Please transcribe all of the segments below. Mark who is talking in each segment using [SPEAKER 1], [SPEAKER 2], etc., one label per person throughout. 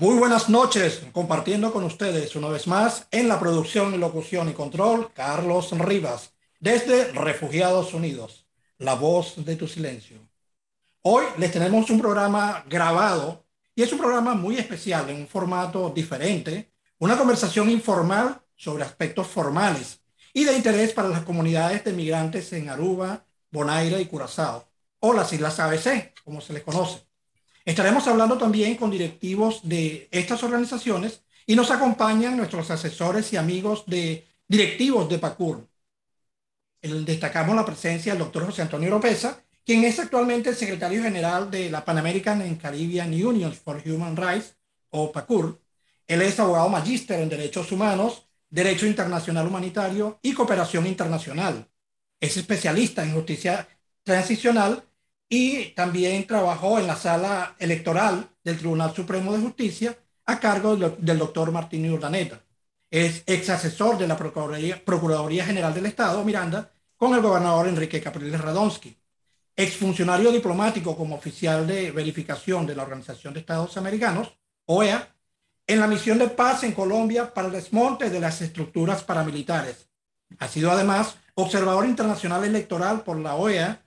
[SPEAKER 1] Muy buenas noches, compartiendo con ustedes una vez más en la producción, locución y control, Carlos Rivas, desde Refugiados Unidos, la voz de tu silencio. Hoy les tenemos un programa grabado y es un programa muy especial en un formato diferente, una conversación informal sobre aspectos formales y de interés para las comunidades de migrantes en Aruba, Bonaire y Curazao, o las Islas ABC, como se les conoce. Estaremos hablando también con directivos de estas organizaciones y nos acompañan nuestros asesores y amigos de directivos de PACUR. destacamos la presencia del doctor José Antonio Oropesa, quien es actualmente el secretario general de la Pan American and Caribbean Union for Human Rights, o PACUR. Él es abogado magíster en Derechos Humanos, Derecho Internacional Humanitario y Cooperación Internacional. Es especialista en justicia transicional y también trabajó en la sala electoral del Tribunal Supremo de Justicia a cargo del doctor Martín Urdaneta. Es ex asesor de la Procuraduría, General del Estado, Miranda, con el gobernador Enrique Capriles Radonsky. Ex funcionario diplomático como oficial de verificación de la Organización de Estados Americanos, OEA, en la misión de paz en Colombia para el desmonte de las estructuras paramilitares. Ha sido además observador internacional electoral por la OEA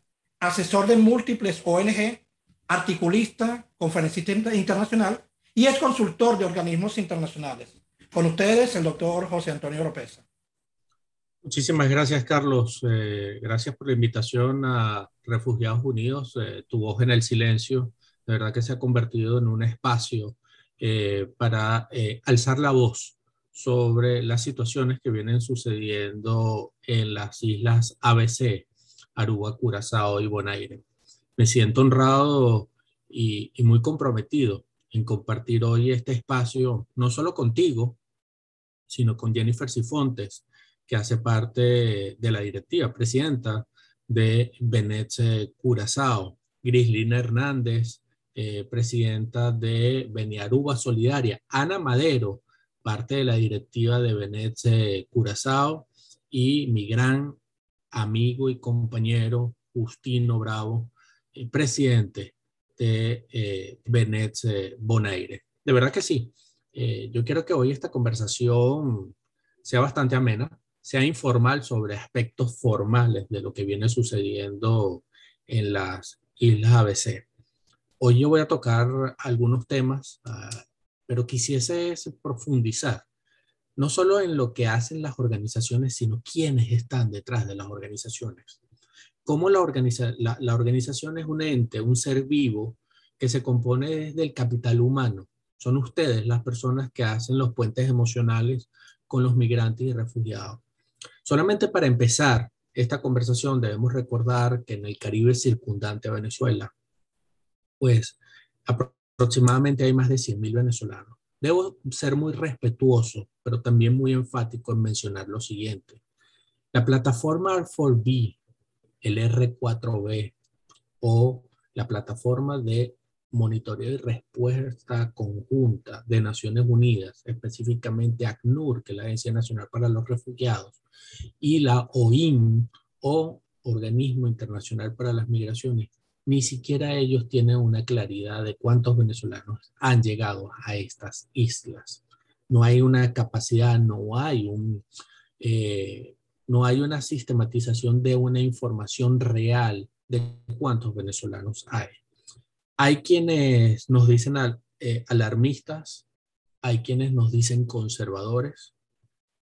[SPEAKER 1] asesor de múltiples ONG, articulista, conferencista internacional y es consultor de organismos internacionales. Con ustedes, el doctor José Antonio Oropesa.
[SPEAKER 2] Muchísimas gracias, Carlos. Eh, gracias por la invitación a Refugiados Unidos. Eh, tu voz en el silencio, de verdad que se ha convertido en un espacio eh, para alzar la voz sobre las situaciones que vienen sucediendo en las islas ABC, Aruba, Curazao y Bonaire. Me siento honrado y, muy comprometido en compartir hoy este espacio, no solo contigo, sino con Jennifer Sifontes, que hace parte de la directiva, presidenta de Benet Curazao, Grislina Hernández, eh, presidenta de Beniaruba Solidaria, Ana Madero, parte de la directiva de Benet Curazao, y mi gran amigo y compañero Justino Bravo, eh, presidente de eh, Benet eh, Bonaire. De verdad que sí. Eh, yo quiero que hoy esta conversación sea bastante amena, sea informal sobre aspectos formales de lo que viene sucediendo en las Islas ABC. Hoy yo voy a tocar algunos temas, uh, pero quisiese profundizar no solo en lo que hacen las organizaciones, sino quiénes están detrás de las organizaciones. Cómo la, la, organización es un ente, un ser vivo que se compone del capital humano. Son ustedes las personas que hacen los puentes emocionales con los migrantes y refugiados. Solamente para empezar esta conversación debemos recordar que en el Caribe circundante a Venezuela, pues aproximadamente hay más de 100.000 venezolanos. Debo ser muy respetuoso, pero también muy enfático en mencionar lo siguiente. La plataforma R4B, el R4B o la plataforma de monitoreo y respuesta conjunta de Naciones Unidas, específicamente ACNUR, que es la Agencia Nacional para los Refugiados, y la OIM o Organismo Internacional para las Migraciones, ni siquiera ellos tienen una claridad de cuántos venezolanos han llegado a estas islas. No hay una capacidad, no hay un, eh, no hay una sistematización de una información real de cuántos venezolanos hay. Hay quienes nos dicen eh, alarmistas, hay quienes nos dicen conservadores,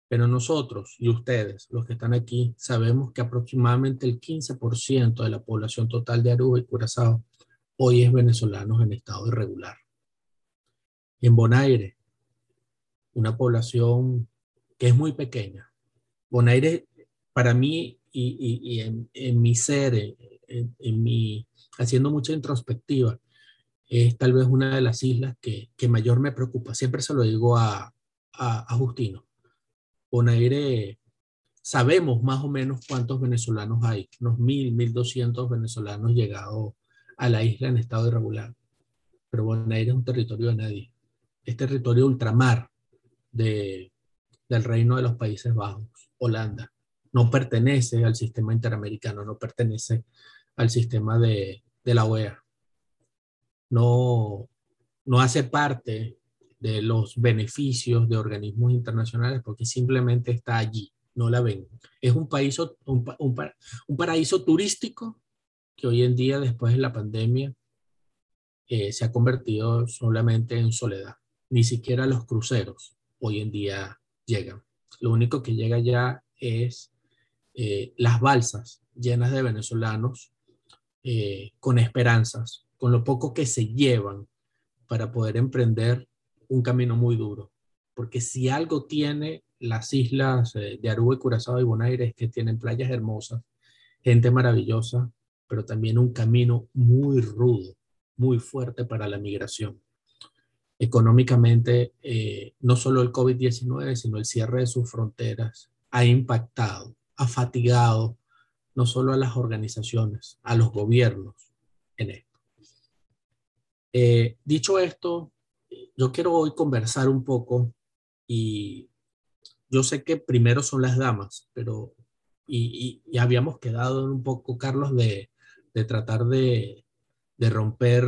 [SPEAKER 2] pero nosotros y ustedes, los que están aquí, sabemos que aproximadamente el 15% de la población total de Aruba y Curazao hoy es venezolanos en estado irregular. En Bonaire, una población que es muy pequeña. Bonaire, para mí y, en, mi ser, en, mi, haciendo mucha introspectiva, es tal vez una de las islas que, mayor me preocupa. Siempre se lo digo a, a Justino Bonaire, sabemos más o menos cuántos venezolanos hay, unos mil, mil doscientos venezolanos llegados a la isla en estado irregular. Pero Bonaire es un territorio de nadie. Es territorio ultramar de, del reino de los Países Bajos, Holanda. No pertenece al sistema interamericano, no pertenece al sistema de, de la OEA. No, no hace parte de los beneficios de organismos internacionales porque simplemente está allí, no la ven. Es un, país, un, un, paraíso turístico que hoy en día, después de la pandemia, eh, se ha convertido solamente en soledad. Ni siquiera los cruceros hoy en día llegan. Lo único que llega ya es eh, las balsas llenas de venezolanos eh, con esperanzas, con lo poco que se llevan para poder emprender un camino muy duro. Porque si algo tiene las islas eh, de Aruba, Curazao y Bonaire es que tienen playas hermosas, gente maravillosa, pero también un camino muy rudo, muy fuerte para la migración. Económicamente, eh, no solo el COVID-19, sino el cierre de sus fronteras ha impactado, ha fatigado no solo a las organizaciones, a los gobiernos en esto. Eh, dicho esto, yo quiero hoy conversar un poco y yo sé que primero son las damas, pero y, habíamos quedado un poco, Carlos, de, tratar de, romper,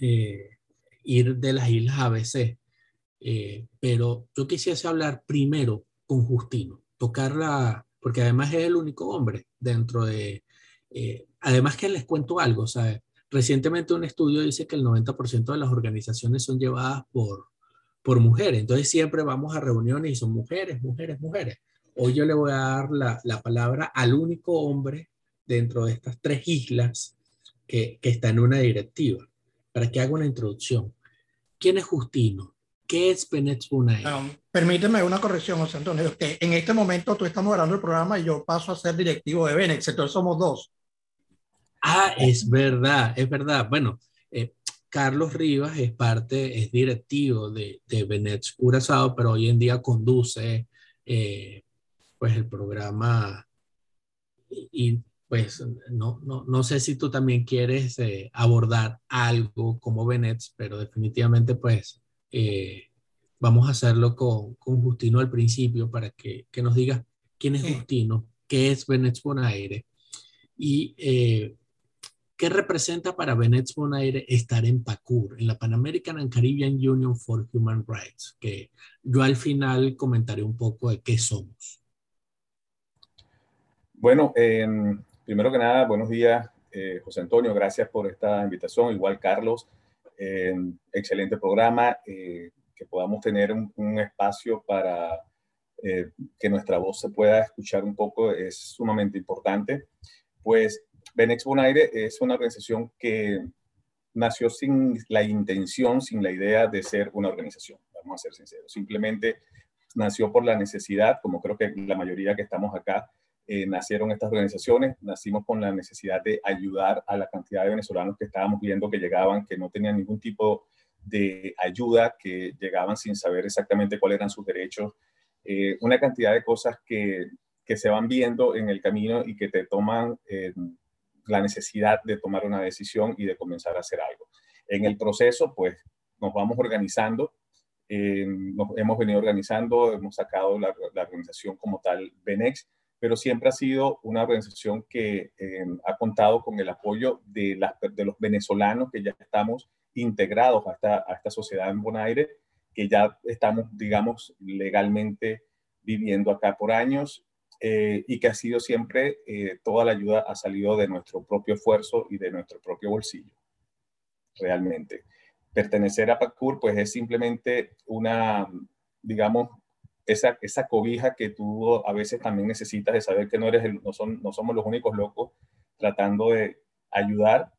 [SPEAKER 2] eh, ir de las islas ABC. Eh, pero yo quisiese hablar primero con Justino, tocarla, porque además es el único hombre dentro de, eh, además que les cuento algo, ¿sabes? Recientemente un estudio dice que el 90% de las organizaciones son llevadas por, por mujeres. Entonces siempre vamos a reuniones y son mujeres, mujeres, mujeres. Hoy yo le voy a dar la, la palabra al único hombre dentro de estas tres islas que, que, está en una directiva, para que haga una introducción. ¿Quién es Justino? ¿Qué es Benet Bunay?
[SPEAKER 1] permíteme una corrección, José Antonio, que en este momento tú estamos grabando el programa y yo paso a ser directivo de Benex, entonces somos dos.
[SPEAKER 2] Ah, es verdad, es verdad. Bueno, eh, Carlos Rivas es parte, es directivo de, de Benet Curazao, pero hoy en día conduce eh, pues el programa y, pues no, no, no, sé si tú también quieres eh, abordar algo como Benet, pero definitivamente pues vamos a hacerlo con, con, Justino al principio para que, que nos diga quién es Justino, qué es Benet Bonaire y ¿Qué representa para Benet Bonaire estar en PACUR, en la Pan American and Caribbean Union for Human Rights? Que yo al final comentaré un poco de qué somos.
[SPEAKER 3] Bueno, em, primero que nada, buenos días, eh, José Antonio, gracias por esta invitación. Igual, Carlos, em, excelente programa, eh, que podamos tener un, espacio para eh, que nuestra voz se pueda escuchar un poco es sumamente importante. Pues Benex Bonaire es una organización que nació sin la intención, sin la idea de ser una organización, vamos a ser sinceros. Simplemente nació por la necesidad, como creo que la mayoría que estamos acá, eh, nacieron estas organizaciones, nacimos con la necesidad de ayudar a la cantidad de venezolanos que estábamos viendo que llegaban, que no tenían ningún tipo de ayuda, que llegaban sin saber exactamente cuáles eran sus derechos, eh, una cantidad de cosas que, que, se van viendo en el camino y que te toman eh, la necesidad de tomar una decisión y de comenzar a hacer algo. En el proceso, pues nos vamos organizando, eh, nos hemos venido organizando, hemos sacado la, organización como tal Benex, pero siempre ha sido una organización que eh, ha contado con el apoyo de, los venezolanos que ya estamos integrados a esta, a esta sociedad en Bonaire, que ya estamos, digamos, legalmente viviendo acá por años eh, y que ha sido siempre, eh, toda la ayuda ha salido de nuestro propio esfuerzo y de nuestro propio bolsillo, realmente. Pertenecer a PACUR, pues es simplemente una, digamos, esa, esa cobija que tú a veces también necesitas de saber que no, eres no, son, no somos los únicos locos tratando de ayudar.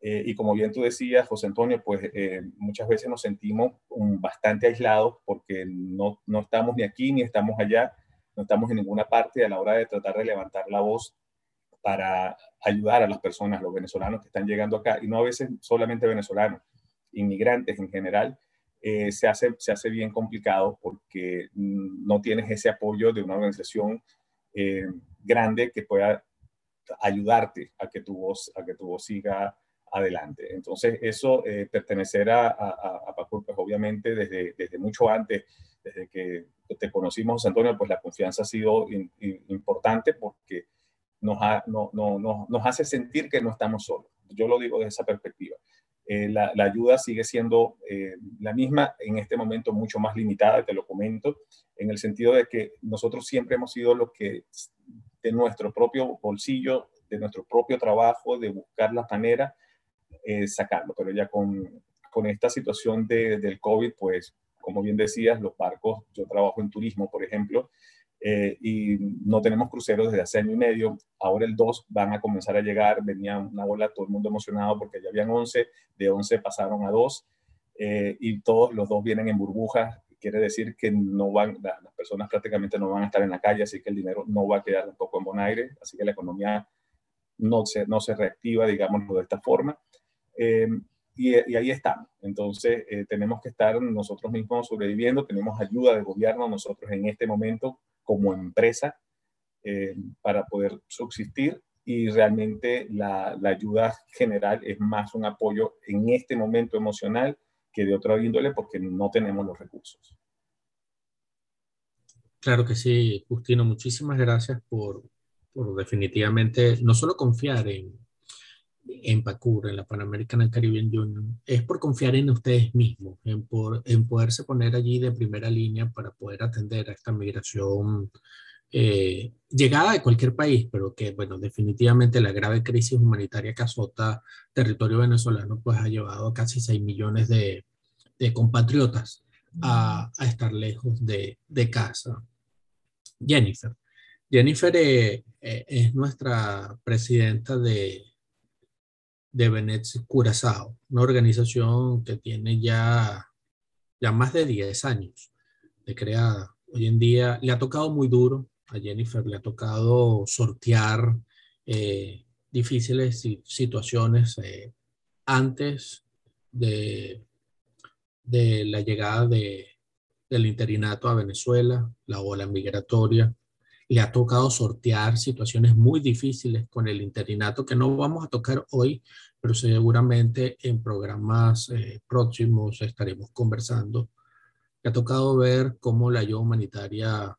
[SPEAKER 3] Eh, y como bien tú decías, José Antonio, pues muchas veces nos sentimos bastante aislados porque no, no estamos ni aquí ni estamos allá no estamos en ninguna parte a la hora de tratar de levantar la voz para ayudar a las personas, los venezolanos que están llegando acá, y no a veces solamente venezolanos, inmigrantes en general, eh, se, hace, se hace bien complicado porque no tienes ese apoyo de una organización eh, grande que pueda ayudarte a que tu voz, a que tu voz siga adelante. Entonces, eso, eh, pertenecer a, a, a pues obviamente desde, desde mucho antes desde que te conocimos, Antonio, pues la confianza ha sido importante porque nos, nos hace sentir que no estamos solos. Yo lo digo desde esa perspectiva. eh, la, ayuda sigue siendo eh, la misma, en este momento mucho más limitada, te lo comento, en el sentido de que nosotros siempre hemos sido los que de nuestro propio bolsillo, de nuestro propio trabajo, de buscar la manera, eh, sacarlo. Pero ya con, con esta situación de, del COVID, pues, como bien decías, los barcos, yo trabajo en turismo, por ejemplo, eh, y no tenemos cruceros desde hace año y medio. Ahora el 2 van a comenzar a llegar. Venía una bola, todo el mundo emocionado porque ya habían 11, de 11 pasaron a 2 eh, y todos los dos vienen en burbujas. Quiere decir que no van, las personas prácticamente no van a estar en la calle, así que el dinero no va a quedar un poco en Bonaire, así que la economía no se, no se reactiva, digámoslo de esta forma. Eh, y, y, ahí estamos. Entonces, tenemos que estar nosotros mismos sobreviviendo, tenemos ayuda del gobierno, nosotros en este momento como empresa eh, para poder subsistir y realmente la, la, ayuda general es más un apoyo en este momento emocional que de otra índole porque no tenemos los recursos.
[SPEAKER 2] Claro que sí, Justino, muchísimas gracias por, por definitivamente no solo confiar en, en PACUR, en la Pan American Caribbean Union, es por confiar en ustedes mismos, en, por, en poderse poner allí de primera línea para poder atender a esta migración eh, llegada de cualquier país, pero que, bueno, definitivamente la grave crisis humanitaria que azota territorio venezolano, pues ha llevado a casi 6 millones de, de compatriotas a, a, estar lejos de, de casa. Jennifer. Jennifer eh, eh, es nuestra presidenta de, de Venezuela Curazao, una organización que tiene ya, ya más de 10 años de creada. Hoy en día le ha tocado muy duro, a Jennifer le ha tocado sortear eh, difíciles situaciones eh, antes de, de la llegada de, del interinato a Venezuela, la ola migratoria, le ha tocado sortear situaciones muy difíciles con el interinato que no vamos a tocar hoy, pero seguramente en programas eh, próximos estaremos conversando. Le ha tocado ver cómo la ayuda humanitaria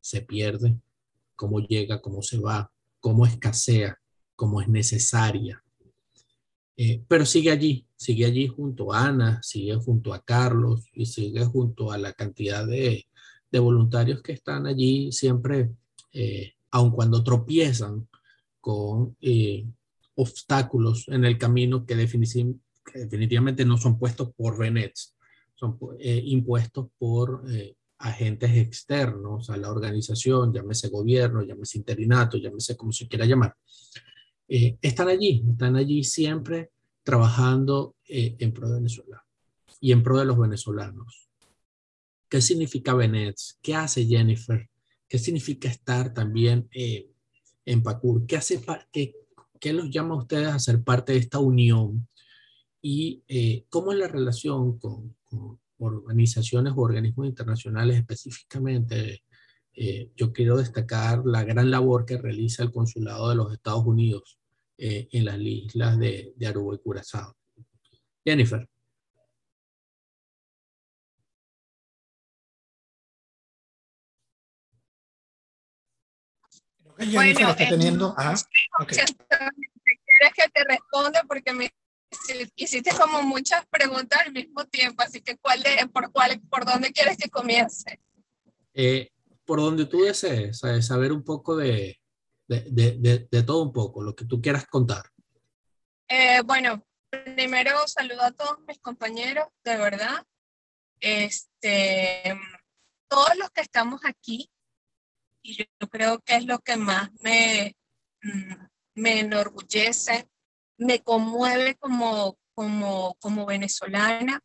[SPEAKER 2] se pierde, cómo llega, cómo se va, cómo escasea, cómo es necesaria. Eh, pero sigue allí, sigue allí junto a Ana, sigue junto a Carlos y sigue junto a la cantidad de, de voluntarios que están allí siempre, eh, aun cuando tropiezan con eh, obstáculos en el camino que, definitivamente no son puestos por Venets, son eh, impuestos por agentes externos a la organización, llámese gobierno, llámese interinato, llámese como se quiera llamar. están allí, están allí siempre trabajando en pro de Venezuela y en pro de los venezolanos. ¿Qué significa Benet? ¿Qué hace Jennifer? ¿Qué significa estar también eh, en PACUR? ¿Qué, hace qué, ¿Qué los llama a ustedes a ser parte de esta unión? ¿Y eh, cómo es la relación con, organizaciones o organismos internacionales específicamente? Eh, yo quiero destacar la gran labor que realiza el Consulado de los Estados Unidos en las islas de Aruba y Curazao. Jennifer.
[SPEAKER 4] Bueno, está teniendo? ¿Quieres que te responda? Porque me hiciste como muchas preguntas al mismo tiempo, así que ¿cuál de, por, cuál, ¿por dónde quieres que comience?
[SPEAKER 2] Eh, por donde tú desees, saber un poco de, de, de, de, todo un poco, lo que tú quieras contar.
[SPEAKER 4] Eh, bueno, primero saludo a todos mis compañeros, de verdad. Este, todos los que estamos aquí, y yo creo que es lo que más me, mm, me enorgullece, me conmueve como, como, como venezolana,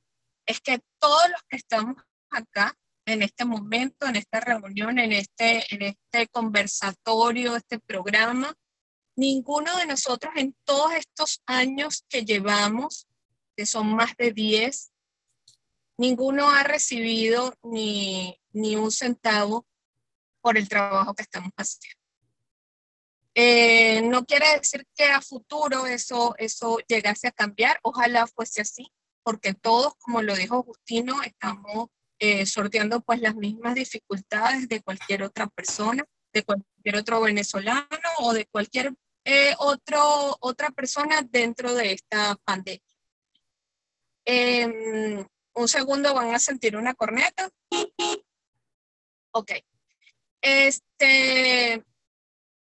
[SPEAKER 4] es que todos los que estamos acá en este momento, en esta reunión, en este, en este conversatorio, este programa, ninguno de nosotros en todos estos años que llevamos, que son más de 10, ninguno ha recibido ni, ni un centavo por el trabajo que estamos haciendo. Eh, no quiere decir que a futuro eso, eso llegase a cambiar, ojalá fuese así, porque todos, como lo dijo Justino, estamos eh, sorteando pues las mismas dificultades de cualquier otra persona, de cualquier otro venezolano o de cualquier eh, otro, otra persona dentro de esta pandemia. em, un segundo van a sentir una corneta. Ok. Este,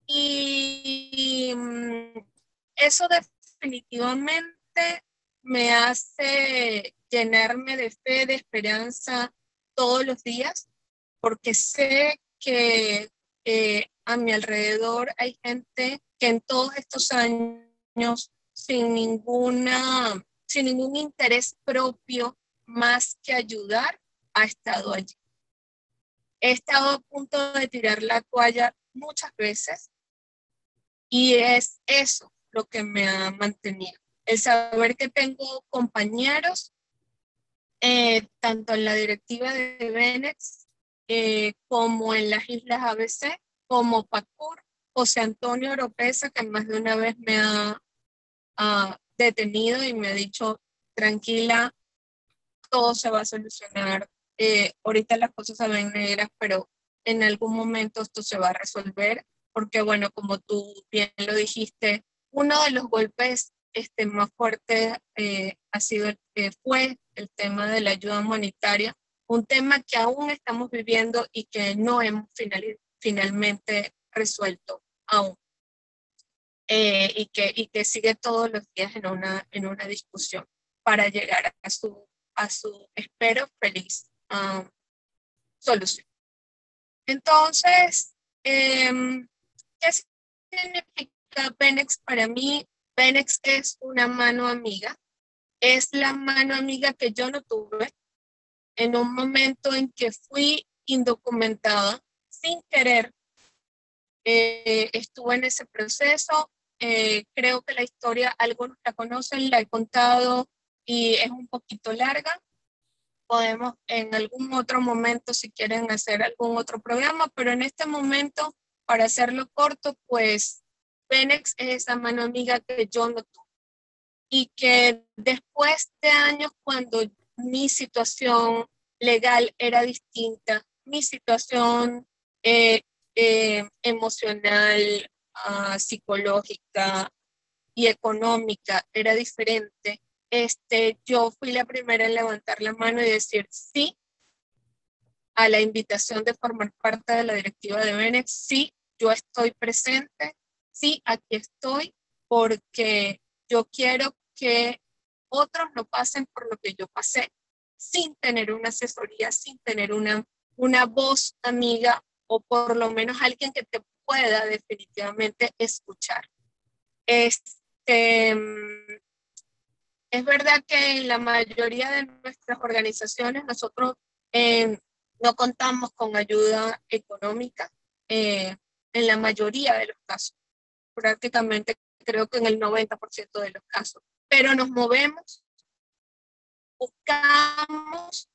[SPEAKER 4] y mm, eso definitivamente me hace llenarme de fe, de esperanza todos los días, porque sé que eh, a mi alrededor hay gente que en todos estos años, sin ninguna, sin ningún interés propio más que ayudar, ha estado allí. He estado a punto de tirar la toalla muchas veces y es eso lo que me ha mantenido. El saber que tengo compañeros, eh, tanto en la directiva de Benex eh, como en las Islas ABC, como PACUR, José Antonio Oropesa, que más de una vez me ha, detenido y me ha dicho, tranquila, todo se va a solucionar. Eh, ahorita las cosas se negras, pero en algún momento esto se va a resolver, porque bueno, como tú bien lo dijiste, uno de los golpes este, más fuertes eh, ha sido, fue el tema de la ayuda humanitaria, un tema que aún estamos viviendo y que no hemos finalmente resuelto aún. Eh, y, que, y que sigue todos los días en una, en una discusión para llegar a su, a su espero, feliz um, solución. Entonces, em, ¿qué significa Benex para mí? Benex es una mano amiga, es la mano amiga que yo no tuve en un momento en que fui indocumentada sin querer. Eh, estuve en ese proceso, eh, creo que la historia algunos la conocen, la he contado y es un poquito larga. Podemos en algún otro momento, si quieren hacer algún otro programa, pero en este momento, para hacerlo corto, pues Penex es esa mano amiga que yo no tuve. Y que después de años, cuando mi situación legal era distinta, mi situación eh, eh, emocional, ah, psicológica y económica era diferente, este, yo fui la primera en levantar la mano y decir sí a la invitación de formar parte de la directiva de Benex, sí, yo estoy presente, sí, aquí estoy, porque yo quiero que otros no pasen por lo que yo pasé, sin tener una asesoría, sin tener una, una voz amiga o por lo menos alguien que te pueda definitivamente escuchar. Este, es verdad que en la mayoría de nuestras organizaciones nosotros eh, no contamos con ayuda económica eh, en la mayoría de los casos, prácticamente creo que en el 90% de los casos, pero nos movemos, buscamos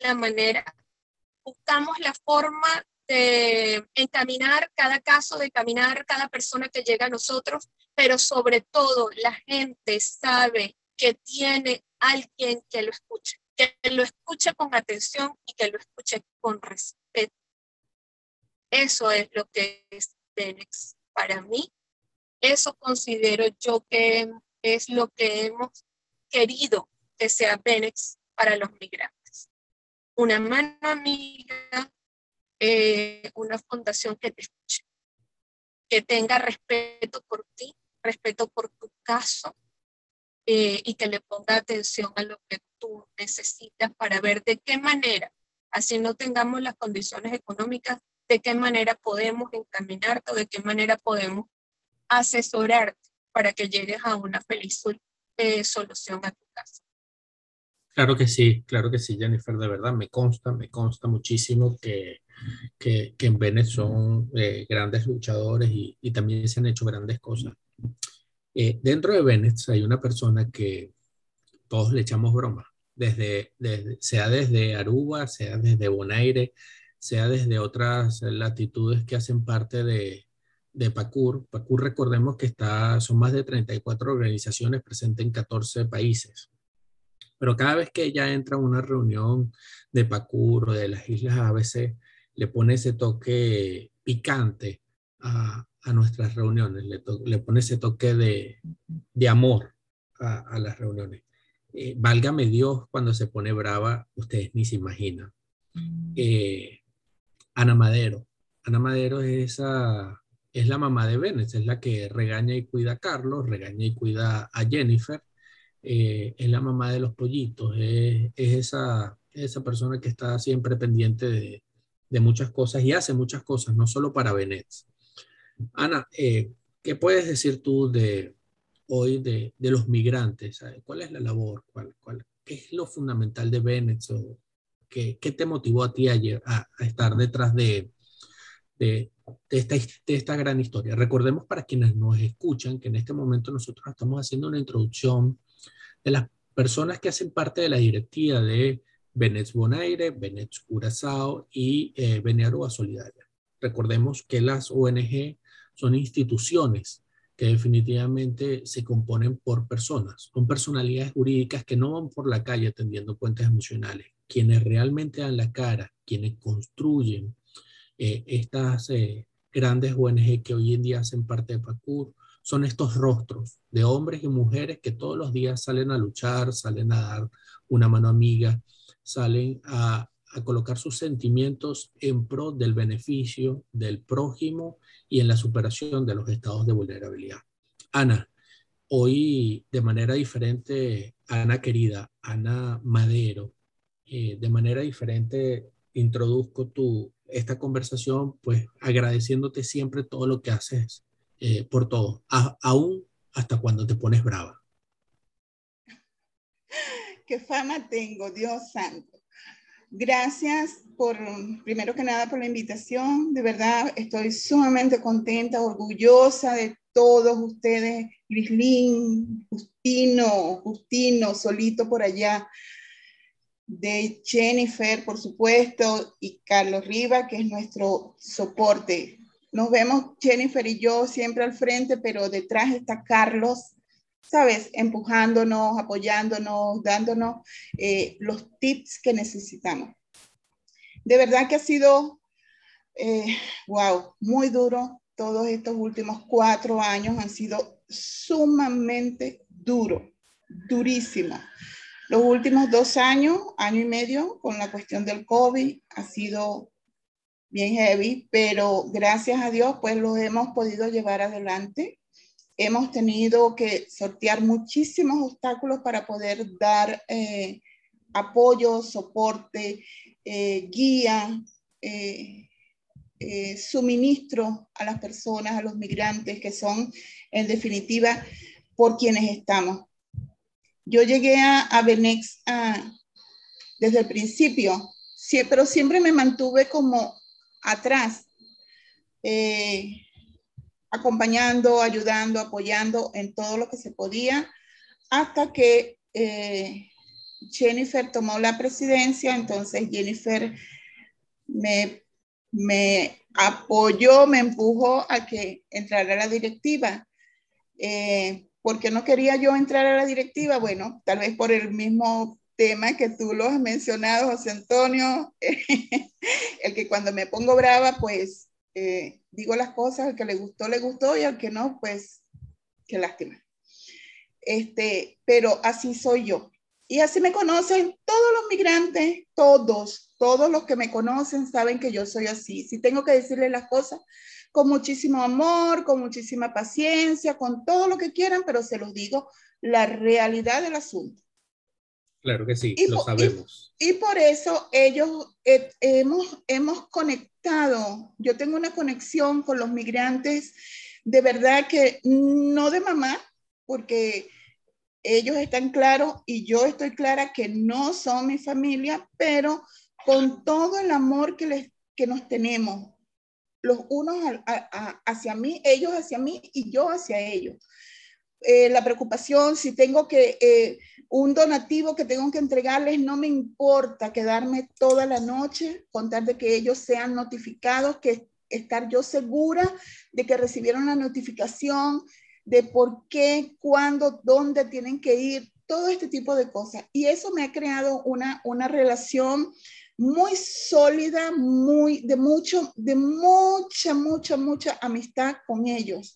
[SPEAKER 4] la manera, buscamos la forma de encaminar cada caso, de caminar cada persona que llega a nosotros pero sobre todo la gente sabe que tiene alguien que lo escuche, que lo escuche con atención y que lo escuche con respeto. Eso es lo que es Benex para mí. Eso considero yo que es lo que hemos querido que sea Benex para los migrantes. Una mano amiga, eh, una fundación que te escuche, que tenga respeto por ti, respeto por tu caso eh, y que le ponga atención a lo que tú necesitas para ver de qué manera, así no tengamos las condiciones económicas, de qué manera podemos encaminarte o de qué manera podemos asesorarte para que llegues a una feliz eh, solución a tu caso.
[SPEAKER 2] Claro que sí, claro que sí, Jennifer, de verdad me consta, me consta muchísimo que, que, que en Venezuela son eh, grandes luchadores y, y, también se han hecho grandes cosas. Eh, dentro de Bennett hay una persona que todos le echamos broma, desde, sea desde Aruba, sea desde Bonaire, sea desde otras latitudes que hacen parte de, PACUR. PACUR, recordemos que está, son más de 34 organizaciones presentes en 14 países. Pero cada vez que ella entra a una reunión de PACUR o de las Islas ABC, le pone ese toque picante a, a nuestras reuniones, le, le pone ese toque de, de amor a, a, las reuniones. eh, válgame Dios, cuando se pone brava, ustedes ni se imaginan. Eh, Ana Madero. Ana Madero es, esa, es la mamá de Bennett, es la que regaña y cuida a Carlos, regaña y cuida a Jennifer, eh, es la mamá de los pollitos, es, esa, esa persona que está siempre pendiente de, de, muchas cosas y hace muchas cosas, no solo para Bennett. Ana, ¿qué puedes decir tú de, hoy de, de los migrantes? ¿Cuál es la labor? ¿Cuál, cuál, ¿Qué es lo fundamental de Bennett? ¿Qué, ¿Qué, te motivó a ti ayer a, a estar detrás de, de, de, esta, de esta gran historia? Recordemos para quienes nos escuchan que en este momento nosotros estamos haciendo una introducción de las personas que hacen parte de la directiva de Bennett Bonaire, Bennett Curazao y eh, Benearuba Solidaria. Recordemos que las ONG son instituciones que definitivamente se componen por personas, son personalidades jurídicas que no van por la calle atendiendo puentes emocionales, quienes realmente dan la cara, quienes construyen eh, estas eh, grandes ONG que hoy en día hacen parte de PACUR, son estos rostros de hombres y mujeres que todos los días salen a luchar, salen a dar una mano amiga, salen a colocar sus sentimientos en pro del beneficio del prójimo y en la superación de los estados de vulnerabilidad. Ana, hoy de manera diferente, Ana querida, Ana Madero, eh, de manera diferente introduzco tu, esta conversación, pues agradeciéndote siempre todo lo que haces eh, por todo, aún hasta cuando te pones brava.
[SPEAKER 5] Qué fama tengo, Dios santo. Gracias por, primero que nada, por la invitación. De verdad, estoy sumamente contenta, orgullosa de todos ustedes, Grislin, Justino, Justino, solito por allá, de Jennifer, por supuesto, y Carlos Riva, que es nuestro soporte. Nos vemos Jennifer y yo siempre al frente, pero detrás está Carlos, ¿sabes? Empujándonos, apoyándonos, dándonos eh, los tips que necesitamos. De verdad que ha sido, eh, wow, muy duro. Todos estos últimos cuatro años han sido sumamente duros, durísimos. Los últimos dos años, año y medio, con la cuestión del COVID, ha sido bien heavy, pero gracias a Dios, pues lo hemos podido llevar adelante hemos tenido que sortear muchísimos obstáculos para poder dar eh, apoyo, soporte, eh, guía, eh, suministro a las personas, a los migrantes, que son en definitiva por quienes estamos. Yo llegué a, a Benex desde el principio, pero siempre me mantuve como atrás acompañando, ayudando, apoyando en todo lo que se podía, hasta que eh, Jennifer tomó la presidencia, entonces Jennifer me, me apoyó, me empujó a que entrara a la directiva. Eh, ¿Por qué no quería yo entrar a la directiva? Bueno, tal vez por el mismo tema que tú lo has mencionado, José Antonio, el que cuando me pongo brava, pues eh, digo las cosas, al que le gustó, le gustó, y al que no, pues, qué lástima. Este, pero así soy yo. Y así me conocen todos los migrantes, todos, todos los que me conocen saben que yo soy así. Si tengo que decirles las cosas con muchísimo amor, con muchísima paciencia, con todo lo que quieran, pero se los digo la realidad del asunto.
[SPEAKER 2] Claro que sí, lo sabemos.
[SPEAKER 5] Y, por eso ellos eh, hemos, hemos conectado, yo tengo una conexión con los migrantes, de verdad que no de mamá, porque ellos están claros y yo estoy clara que no son mi familia, pero con todo el amor que, les, que nos tenemos, los unos hacia mí, ellos hacia mí y yo hacia ellos. Eh, la preocupación, si tengo que eh, un donativo que tengo que entregarles, no me importa quedarme toda la noche, contar de que ellos sean notificados, que estar yo segura de que recibieron la notificación, de por qué, cuándo, dónde tienen que ir, todo este tipo de cosas. Y eso me ha creado una, una relación muy sólida, muy, de mucho, de mucha, mucha, mucha amistad con ellos.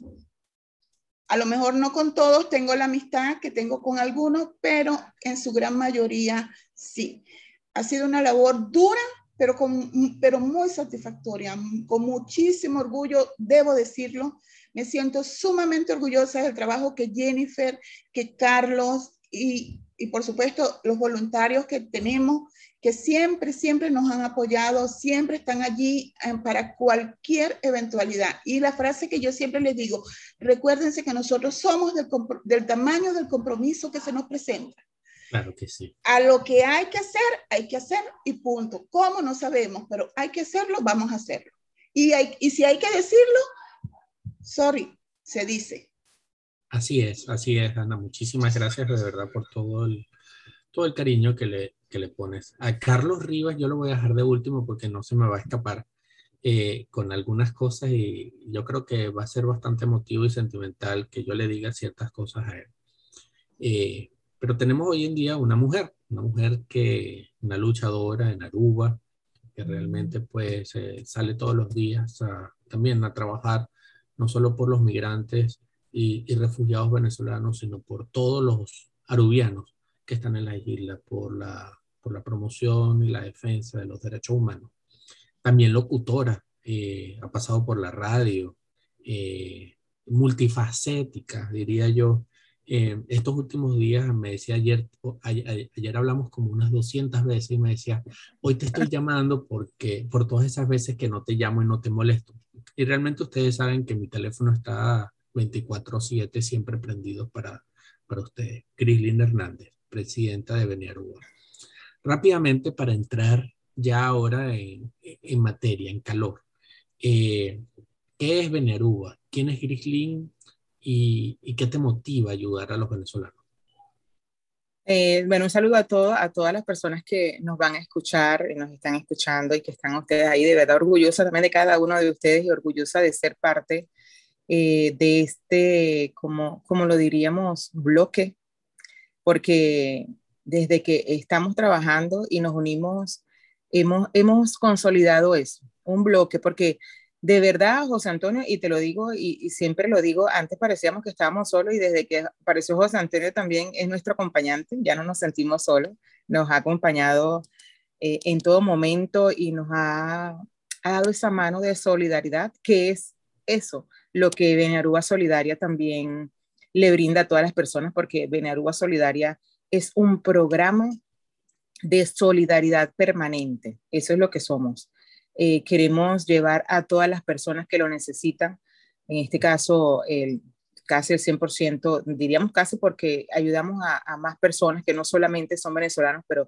[SPEAKER 5] A lo mejor no con todos tengo la amistad que tengo con algunos, pero en su gran mayoría sí. Ha sido una labor dura, pero, con, pero muy satisfactoria, con muchísimo orgullo, debo decirlo. Me siento sumamente orgullosa del trabajo que Jennifer, que Carlos y, y por supuesto los voluntarios que tenemos que siempre, siempre nos han apoyado, siempre están allí eh, para cualquier eventualidad. Y la frase que yo siempre les digo, recuérdense que nosotros somos del, del tamaño del compromiso que se nos presenta.
[SPEAKER 2] Claro que sí.
[SPEAKER 5] A lo que hay que hacer, hay que hacer y punto. ¿Cómo? No sabemos, pero hay que hacerlo, vamos a hacerlo. Y, hay, y si hay que decirlo, sorry, se dice.
[SPEAKER 2] Así es, así es, Ana. Muchísimas gracias de verdad por todo el, todo el cariño que le, que le pones. A Carlos Rivas yo lo voy a dejar de último porque no se me va a escapar eh, con algunas cosas y yo creo que va a ser bastante emotivo y sentimental que yo le diga ciertas cosas a él. Eh, pero tenemos hoy en día una mujer, una mujer que, una luchadora en Aruba, que realmente pues eh, sale todos los días también a trabajar, no solo por los migrantes y, y refugiados venezolanos, sino por todos los arubianos que están en la isla por la, por la promoción y la defensa de los derechos humanos. También locutora, eh, ha pasado por la radio, eh, multifacética, diría yo. Eh, estos últimos días me decía ayer, ayer, ayer, hablamos como unas 200 veces y me decía, hoy te estoy llamando porque por todas esas veces que no te llamo y no te molesto. Y realmente ustedes saben que mi teléfono está 24/7 siempre prendido para, para ustedes. Crislin Hernández presidenta de Beniarúa. Rápidamente, para entrar ya ahora en, en materia, en calor. Eh, ¿Qué es Beniarúa? ¿Quién es Grislin? Y, y, qué te motiva a ayudar a los venezolanos?
[SPEAKER 6] Eh, bueno, un saludo a, todo, a todas las personas que nos van a escuchar, y nos están escuchando y que están ustedes ahí. De verdad, orgullosa también de cada uno de ustedes y orgullosa de ser parte eh, de este, como, como lo diríamos, bloque porque desde que estamos trabajando y nos unimos, hemos, hemos consolidado eso, un bloque, porque de verdad, José Antonio, y te lo digo y, siempre lo digo, antes parecíamos que estábamos solos y desde que apareció José Antonio también es nuestro acompañante, ya no nos sentimos solos, nos ha acompañado eh, en todo momento y nos ha, dado esa mano de solidaridad, que es eso, lo que Benaruba Solidaria también le brinda a todas las personas, porque Benaruba Solidaria es un programa de solidaridad permanente. Eso es lo que somos. Eh, queremos llevar a todas las personas que lo necesitan, en este caso, el, casi el 100%, diríamos casi porque ayudamos a, más personas que no solamente son venezolanos, pero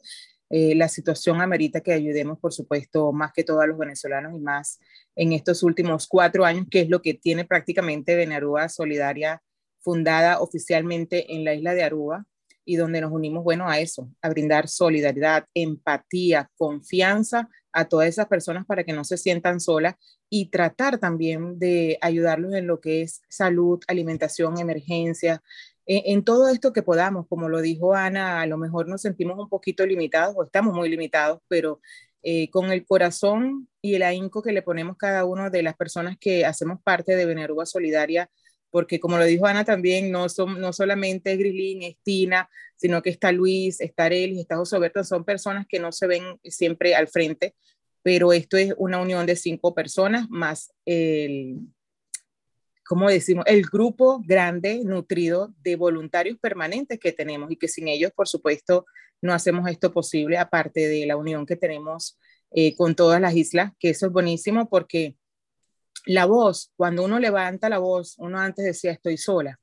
[SPEAKER 6] eh, la situación amerita que ayudemos, por supuesto, más que todos los venezolanos y más en estos últimos cuatro años, que es lo que tiene prácticamente Benaruba Solidaria fundada oficialmente en la isla de Aruba y donde nos unimos, bueno, a eso, a brindar solidaridad, empatía, confianza a todas esas personas para que no se sientan solas y tratar también de ayudarlos en lo que es salud, alimentación, emergencia, en, todo esto que podamos, como lo dijo Ana, a lo mejor nos sentimos un poquito limitados o estamos muy limitados, pero eh, con el corazón y el ahínco que le ponemos cada uno de las personas que hacemos parte de Veneruba Solidaria, porque como lo dijo Ana también, no, son, no solamente es Grilín, es Tina, sino que está Luis, está Arelis, está José Alberto, son personas que no se ven siempre al frente, pero esto es una unión de cinco personas más el, ¿cómo decimos? El grupo grande, nutrido de voluntarios permanentes que tenemos y que sin ellos, por supuesto, no hacemos esto posible, aparte de la unión que tenemos eh, con todas las islas, que eso es buenísimo porque la voz, cuando uno levanta la voz, uno antes decía estoy sola,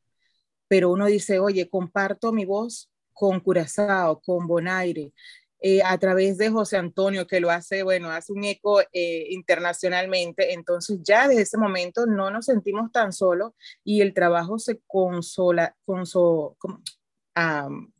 [SPEAKER 6] pero uno dice, oye, comparto mi voz con Curazao, con Bonaire, eh, a través de José Antonio, que lo hace, bueno, hace un eco eh, internacionalmente. Entonces ya desde ese momento no nos sentimos tan solos y el trabajo se consola, conso, um,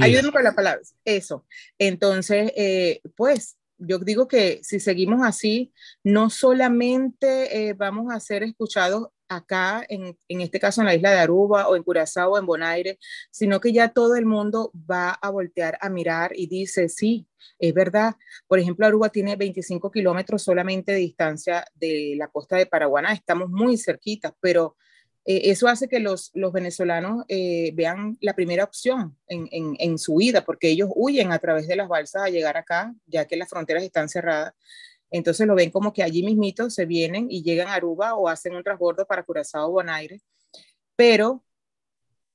[SPEAKER 6] ayúdenme con la palabra, eso. Entonces, eh, pues yo digo que si seguimos así, no solamente eh, vamos a ser escuchados acá, en, en, este caso en la isla de Aruba o en Curazao o en Bonaire, sino que ya todo el mundo va a voltear a mirar y dice, sí, es verdad. Por ejemplo, Aruba tiene 25 kilómetros solamente de distancia de la costa de Paraguaná, estamos muy cerquitas, pero Eh, eso hace que los, los venezolanos eh, vean la primera opción en, en, su vida, porque ellos huyen a través de las balsas a llegar acá, ya que las fronteras están cerradas. Entonces lo ven como que allí mismito se vienen y llegan a Aruba o hacen un transbordo para Curazao o Bonaire. Pero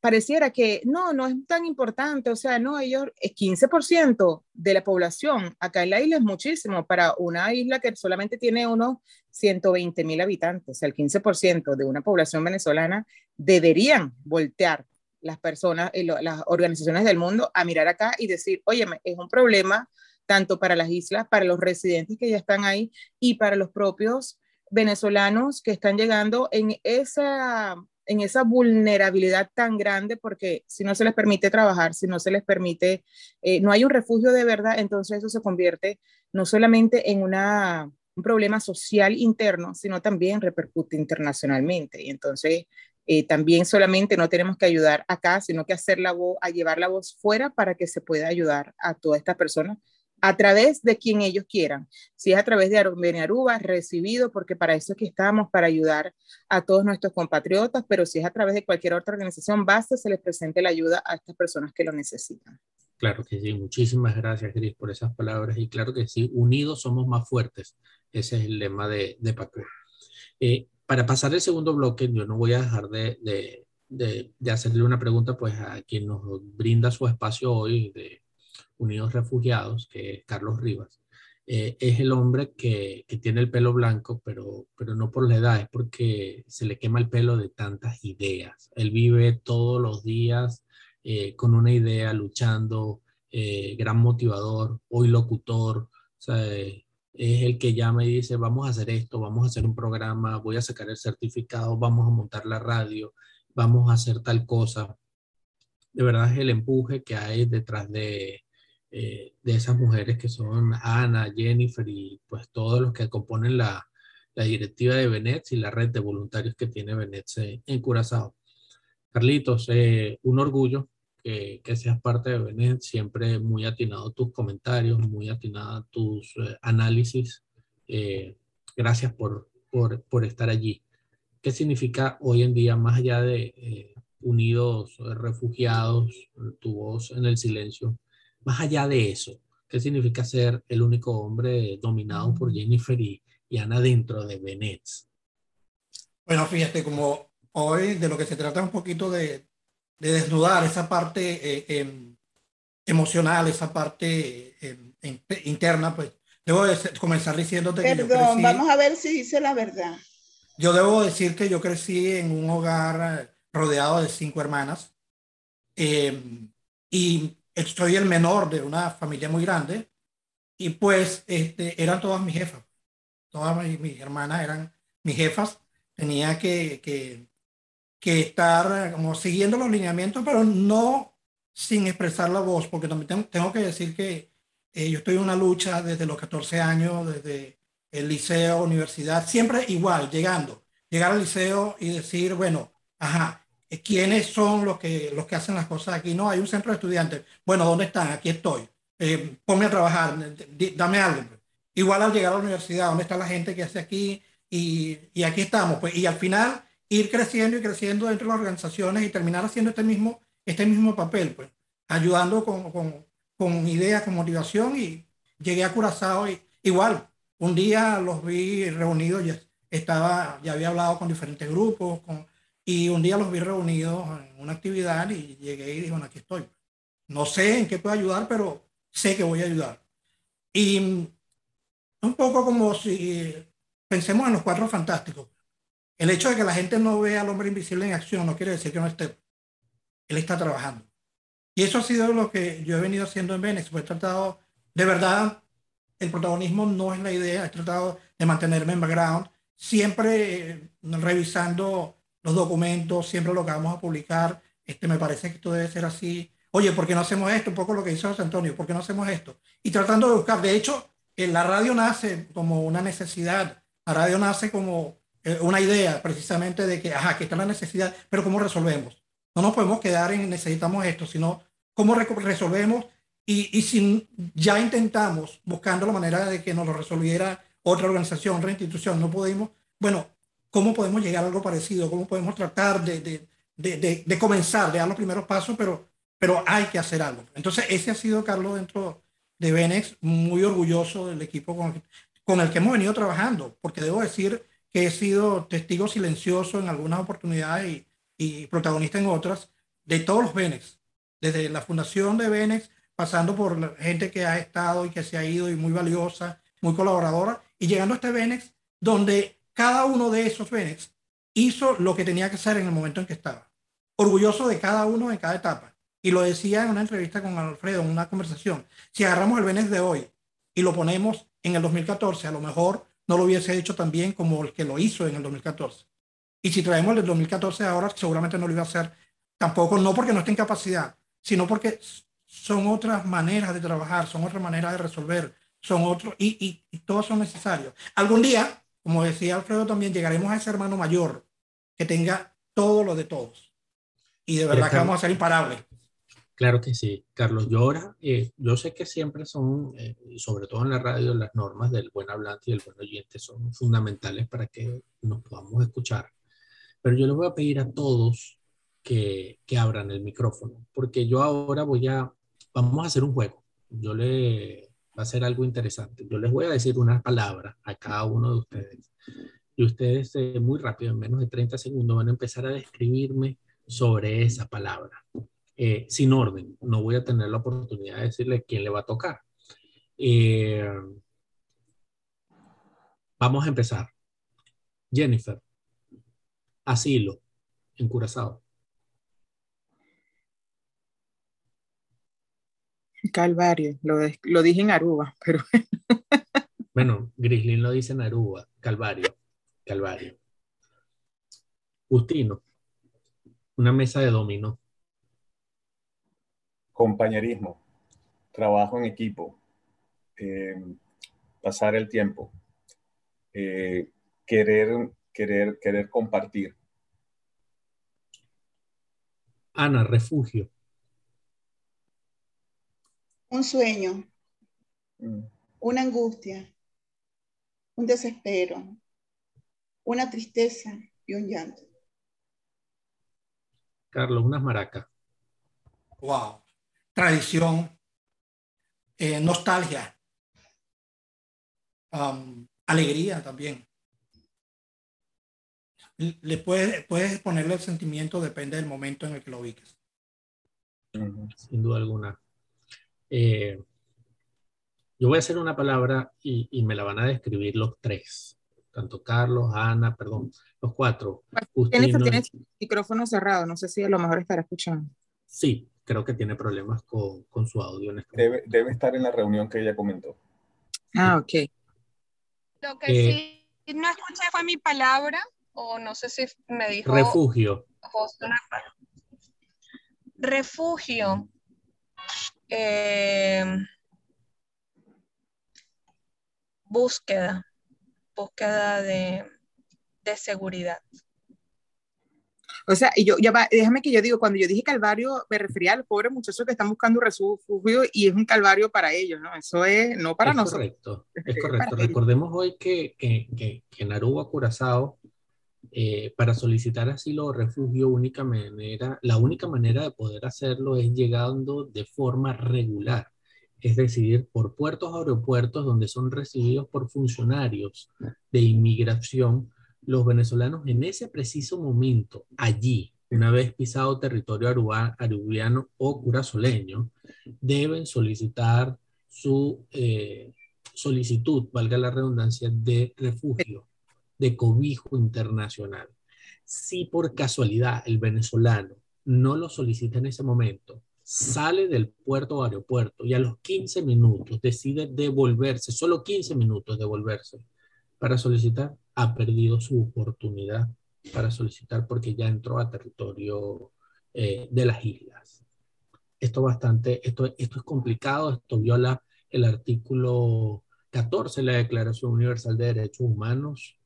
[SPEAKER 6] pareciera que no, no es tan importante, o sea, no, ellos, es 15% de la población, acá en la isla es muchísimo, para una isla que solamente tiene unos 120 mil habitantes, el 15% de una población venezolana deberían voltear las personas, eh, las organizaciones del mundo a mirar acá y decir, oye, es un problema tanto para las islas, para los residentes que ya están ahí y para los propios venezolanos que están llegando en esa en esa vulnerabilidad tan grande porque si no se les permite trabajar, si no se les permite, eh, no hay un refugio de verdad, entonces eso se convierte no solamente en una, un problema social interno, sino también repercute internacionalmente. Y entonces eh, también solamente no tenemos que ayudar acá, sino que hacer la voz, a llevar la voz fuera para que se pueda ayudar a todas estas personas a través de quien ellos quieran. Si es a través de Aruba, recibido, porque para eso es que estamos, para ayudar a todos nuestros compatriotas, pero si es a través de cualquier otra organización, basta se les presente la ayuda a estas personas que lo necesitan.
[SPEAKER 2] Claro que sí, muchísimas gracias, Gris, por esas palabras. Y claro que sí, unidos somos más fuertes. Ese es el lema de, de eh, para pasar el segundo bloque, yo no voy a dejar de, de, de, hacerle una pregunta pues, a quien nos brinda su espacio hoy Unidos Refugiados, que es Carlos Rivas, eh, es el hombre que, que, tiene el pelo blanco, pero, pero no por la edad, es porque se le quema el pelo de tantas ideas. Él vive todos los días eh, con una idea, luchando, eh, gran motivador, hoy locutor, o sea, es el que llama y dice, vamos a hacer esto, vamos a hacer un programa, voy a sacar el certificado, vamos a montar la radio, vamos a hacer tal cosa. De verdad es el empuje que hay detrás de, eh, de esas mujeres que son Ana, Jennifer y pues todos los que componen la, la directiva de Benet y la red de voluntarios que tiene Benet en Curazao. Carlitos, eh, un orgullo que, que, seas parte de Benet, siempre muy atinado tus comentarios, muy atinado tus eh, análisis. Gracias por, por, por, estar allí. ¿Qué significa hoy en día, más allá de unidos, refugiados, tu voz en el silencio? Más allá de eso, ¿qué significa ser el único hombre dominado por Jennifer y, y Ana dentro de Benet?
[SPEAKER 1] Bueno, fíjate, como hoy de lo que se trata un poquito de, de desnudar esa parte eh, eh, emocional, esa parte eh, interna, pues debo de comenzar diciéndote
[SPEAKER 5] Perdón, que yo crecí, vamos a ver si dice la verdad.
[SPEAKER 1] Yo debo decir que yo crecí en un hogar rodeado de cinco hermanas y soy el menor de una familia muy grande y pues este, eran todas mis jefas. Todas mis, hermanas eran mis jefas. Tenía que, que, estar como siguiendo los lineamientos, pero no sin expresar la voz, porque también tengo, tengo que decir que eh, yo estoy en una lucha desde los 14 años, desde el liceo, universidad, siempre igual, llegando, llegar al liceo y decir, bueno, ajá, quiénes son los que, los que hacen las cosas aquí. No, hay un centro de estudiantes. Bueno, ¿dónde están? Aquí estoy. Eh, ponme a trabajar, dame algo. Igual al llegar a la universidad, ¿dónde está la gente que hace aquí? Y, y, aquí estamos. Pues, y al final ir creciendo y creciendo dentro de las organizaciones y terminar haciendo este mismo, este mismo papel, pues, ayudando con, con, con ideas, con motivación y llegué a Curazao y igual, un día los vi reunidos, ya estaba, ya había hablado con diferentes grupos, con y un día los vi reunidos en una actividad y llegué y dije, aquí estoy. No sé en qué puedo ayudar, pero sé que voy a ayudar. Y un poco como si pensemos en los cuatro fantásticos. El hecho de que la gente no vea al hombre invisible en acción no quiere decir que no esté. Él está trabajando. Y eso ha sido lo que yo he venido haciendo en Venex. Pues he tratado, de verdad, el protagonismo no es la idea. He tratado de mantenerme en background, siempre eh, revisando los documentos, siempre lo que vamos a publicar, este, me parece que esto debe ser así. Oye, ¿por qué no hacemos esto? Un poco lo que hizo José Antonio, ¿por qué no hacemos esto? Y tratando de buscar, de hecho, en la radio nace como una necesidad, la radio nace como eh, una idea precisamente de que, ajá, que está la necesidad, pero ¿cómo resolvemos? No nos podemos quedar en necesitamos esto, sino cómo resolvemos y, y si ya intentamos buscando la manera de que nos lo resolviera otra organización, otra institución, no pudimos, bueno, cómo podemos llegar a algo parecido, cómo podemos tratar de, de, de, de comenzar, de dar los primeros pasos, pero, pero hay que hacer algo. Entonces, ese ha sido, Carlos, dentro de Benex, muy orgulloso del equipo con, con el que hemos venido trabajando, porque debo decir que he sido testigo silencioso en algunas oportunidades y, y protagonista en otras de todos los Benex, desde la fundación de Benex, pasando por la gente que ha estado y que se ha ido y muy valiosa, muy colaboradora, y llegando a este Benex, donde cada uno de esos Benex hizo lo que tenía que hacer en el momento en que estaba. Orgulloso de cada uno en cada etapa. Y lo decía en una entrevista con Alfredo, en una conversación. Si agarramos el Benex de hoy y lo ponemos en el 2014, a lo mejor no lo hubiese hecho tan bien como el que lo hizo en el 2014. Y si traemos el del 2014 ahora, seguramente no lo iba a hacer tampoco, no porque no esté en capacidad, sino porque son otras maneras de trabajar, son otras maneras de resolver, son otros, y, y, todos son necesarios. Algún día, como decía Alfredo también, llegaremos a ese hermano mayor que tenga todo lo de todos. Y de verdad que vamos a ser imparables.
[SPEAKER 2] Claro que sí, Carlos. Yo ahora, eh, yo sé que siempre son, eh, sobre todo en la radio, las normas del buen hablante y del buen oyente son fundamentales para que nos podamos escuchar. Pero yo les voy a pedir a todos que, que abran el micrófono, porque yo ahora voy a, vamos a hacer un juego. Yo le, va a ser algo interesante. Yo les voy a decir unas palabras a cada uno de ustedes. Y ustedes eh, muy rápido, en menos de 30 segundos, van a empezar a describirme sobre esa palabra eh, sin orden. No voy a tener la oportunidad de decirle quién le va a tocar. Eh, vamos a empezar. Jennifer, asilo en Curazao.
[SPEAKER 6] Calvario, lo, lo dije en Aruba, pero...
[SPEAKER 2] bueno, Grislin lo dice en Aruba, Calvario, Calvario. Justino, una mesa de dominó
[SPEAKER 3] compañerismo, trabajo en equipo, eh, pasar el tiempo, eh, querer, querer, querer compartir.
[SPEAKER 2] Ana, refugio.
[SPEAKER 5] Un sueño, mm. una angustia, un desespero, una tristeza y un llanto.
[SPEAKER 2] Carlos, unas maracas.
[SPEAKER 1] Wow tradición, eh, nostalgia, um, alegría también. Le puedes, puedes ponerle el sentimiento, depende del momento en el que lo ubiques.
[SPEAKER 2] Sin duda alguna. Eh, yo voy a hacer una palabra y, y, me la van a describir los tres, tanto Carlos, Ana, perdón, los cuatro.
[SPEAKER 6] Tienes, tienes micrófono cerrado, no sé si a lo mejor estará escuchando.
[SPEAKER 2] Sí, creo que tiene problemas con, con su audio.
[SPEAKER 3] Este debe, debe, estar en la reunión que ella comentó.
[SPEAKER 6] Ah, ok.
[SPEAKER 4] Lo que eh, sí no escuché fue mi palabra, o no sé si me dijo.
[SPEAKER 2] Refugio.
[SPEAKER 4] Refugio. Eh, búsqueda. Búsqueda de, de seguridad.
[SPEAKER 6] O sea, y yo, ya va, déjame que yo digo, cuando yo dije calvario, me refería al pobre muchacho que están buscando refugio y es un calvario para ellos, ¿no? Eso es, no para
[SPEAKER 2] es
[SPEAKER 6] nosotros.
[SPEAKER 2] Correcto, es correcto. Recordemos hoy que, que, que, que en Aruba, Curazao, eh, para solicitar asilo o refugio, única manera, la única manera de poder hacerlo es llegando de forma regular, es decir, por puertos o aeropuertos donde son recibidos por funcionarios de inmigración los venezolanos en ese preciso momento, allí, una vez pisado territorio arubiano o curazoleño, deben solicitar su eh, solicitud, valga la redundancia, de refugio, de cobijo internacional. Si por casualidad el venezolano no lo solicita en ese momento, sale del puerto o aeropuerto y a los 15 minutos decide devolverse, solo 15 minutos devolverse para solicitar, ha perdido su oportunidad para solicitar porque ya entró a territorio eh, de las islas. Esto, bastante, esto, esto es complicado, esto viola el artículo 14 de la Declaración Universal de Derechos Humanos,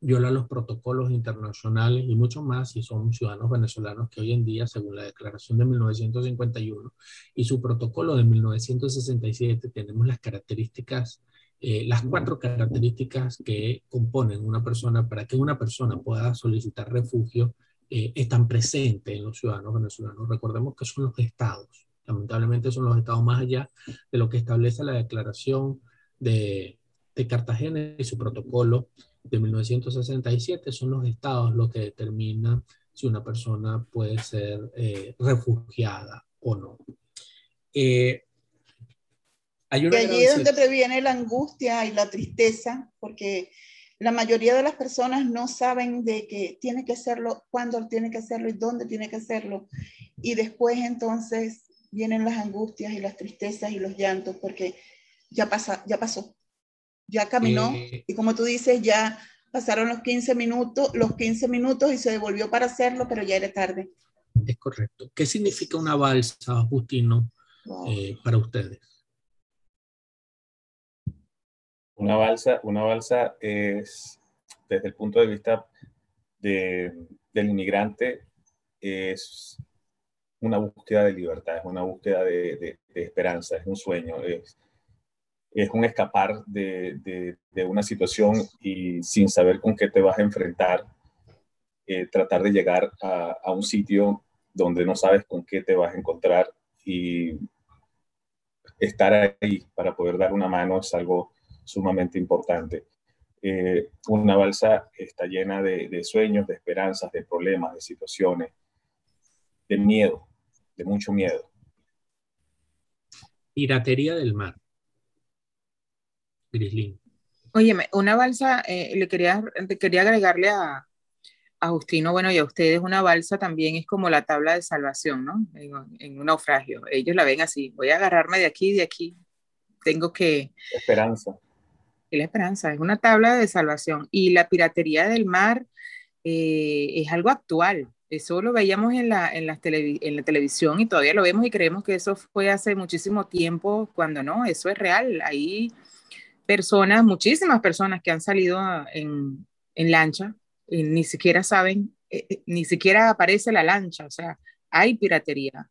[SPEAKER 2] viola los protocolos internacionales y mucho más si son ciudadanos venezolanos que hoy en día, según la Declaración de 1951 y su protocolo de 1967, tenemos las características eh, las cuatro características que componen una persona para que una persona pueda solicitar refugio eh, están presentes en los ciudadanos venezolanos. Recordemos que son los estados, lamentablemente son los estados más allá de lo que establece la declaración de, de Cartagena y su protocolo de 1967, son los estados los que determinan si una persona puede ser eh, refugiada o no.
[SPEAKER 5] Eh, y allí es donde previene la angustia y la tristeza, porque la mayoría de las personas no saben de que tiene que hacerlo, cuándo tiene que hacerlo y dónde tiene que hacerlo. Y después entonces vienen las angustias y las tristezas y los llantos porque ya, pasa, ya pasó, ya caminó eh, y como tú dices, ya pasaron los 15 minutos, los 15 minutos y se devolvió para hacerlo, pero ya era tarde.
[SPEAKER 2] Es correcto. ¿Qué significa una balsa, Justino, eh, para ustedes?
[SPEAKER 3] Una balsa, una balsa es, desde el punto de vista del inmigrante, es una búsqueda de libertad, es una búsqueda de, esperanza, es un sueño, es, es un escapar de, una situación y sin saber con qué te vas a enfrentar, eh, tratar de llegar a, un sitio donde no sabes con qué te vas a encontrar y estar ahí para poder dar una mano es algo sumamente importante. Eh, una balsa está llena de, sueños, de esperanzas, de problemas, de situaciones, de miedo, de mucho miedo.
[SPEAKER 2] Piratería del mar.
[SPEAKER 6] Grislin. Oye, una balsa, eh, le quería, quería agregarle a, a Justino, bueno, y a ustedes, una balsa también es como la tabla de salvación, ¿no? En, en, un naufragio. Ellos la ven así, voy a agarrarme de aquí, de aquí. Tengo que...
[SPEAKER 3] Esperanza
[SPEAKER 6] la esperanza, es una tabla de salvación. Y la piratería del mar eh, es algo actual. Eso lo veíamos en la, en, la en la televisión y todavía lo vemos y creemos que eso fue hace muchísimo tiempo, cuando no, eso es real. Hay personas, muchísimas personas que han salido en, en lancha y ni siquiera saben, eh, eh, ni siquiera aparece la lancha, o sea, hay piratería,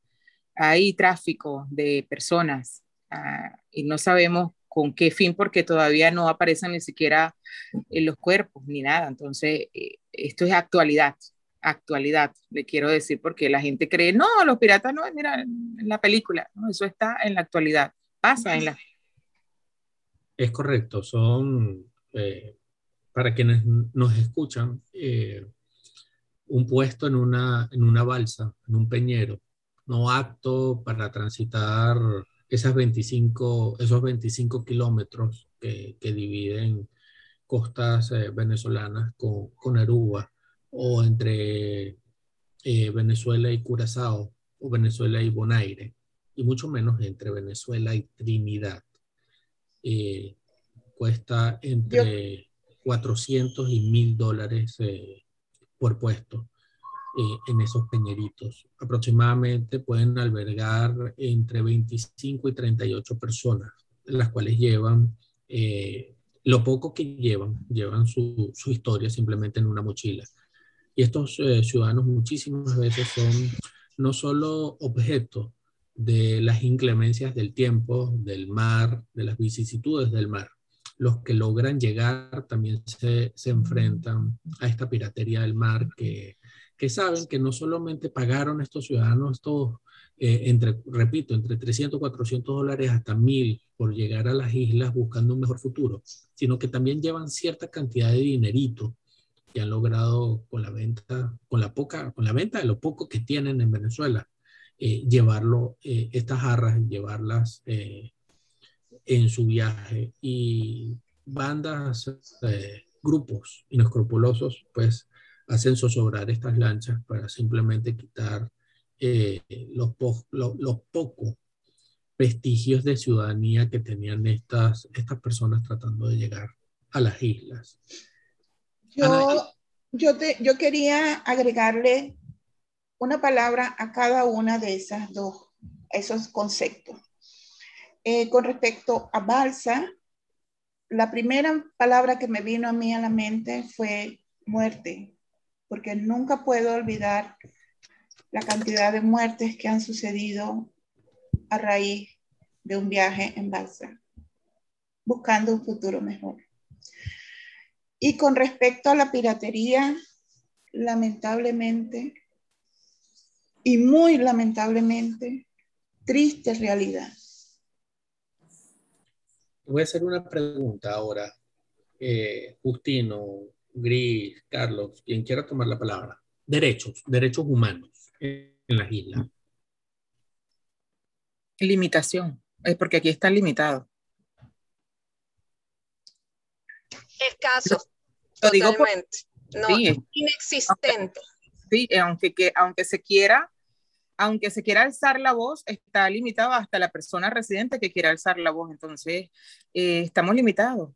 [SPEAKER 6] hay tráfico de personas ah, y no sabemos con qué fin, porque todavía no aparecen ni siquiera en los cuerpos ni nada. Entonces, eh, esto es actualidad, actualidad, le quiero decir, porque la gente cree, no, los piratas no, mira, en la película, no, eso está en la actualidad, pasa en la...
[SPEAKER 2] Es correcto, son, eh, para quienes nos escuchan, eh, un puesto en una, en una balsa, en un peñero, no apto para transitar esas 25, esos 25 kilómetros que, que, dividen costas eh, venezolanas con, con, Aruba o entre Venezuela y Curazao o Venezuela y Bonaire y mucho menos entre Venezuela y Trinidad. Eh, cuesta entre 400 y 1000 dólares por puesto. Eh, en esos peñeritos. Aproximadamente pueden albergar entre 25 y 38 personas, las cuales llevan eh, lo poco que llevan, llevan su, su, historia simplemente en una mochila. Y estos eh, ciudadanos muchísimas veces son no solo objeto de las inclemencias del tiempo, del mar, de las vicisitudes del mar. Los que logran llegar también se, se enfrentan a esta piratería del mar que que saben que no solamente pagaron estos ciudadanos estos, eh, entre, repito, entre 300, 400 dólares hasta 1000 por llegar a las islas buscando un mejor futuro, sino que también llevan cierta cantidad de dinerito que han logrado con la venta, con la poca, con la venta de lo poco que tienen en Venezuela, eh, llevarlo, eh, estas jarras, llevarlas en su viaje y bandas, grupos inescrupulosos, pues hacen zozobrar estas lanchas para simplemente quitar eh, los, los pocos vestigios de ciudadanía que tenían estas, estas personas tratando de llegar a las islas.
[SPEAKER 5] Yo, yo, te, yo quería agregarle una palabra a cada una de esas dos, esos conceptos. Eh, con respecto a balsa, la primera palabra que me vino a mí a la mente fue muerte porque nunca puedo olvidar la cantidad de muertes que han sucedido a raíz de un viaje en balsa. buscando un futuro mejor. Y con respecto a la piratería, lamentablemente, y muy lamentablemente, triste realidad.
[SPEAKER 2] Voy a hacer una pregunta ahora. Eh, Justino, Gris, Carlos, quien quiera tomar la palabra. Derechos, derechos humanos en las islas.
[SPEAKER 6] Limitación, es porque aquí está limitado.
[SPEAKER 4] Escaso. Lo digo no, inexistente.
[SPEAKER 6] Sí, aunque, que, aunque se quiera, aunque se quiera alzar la voz, está limitado hasta la persona residente que quiera alzar la voz. Entonces, eh, estamos limitados.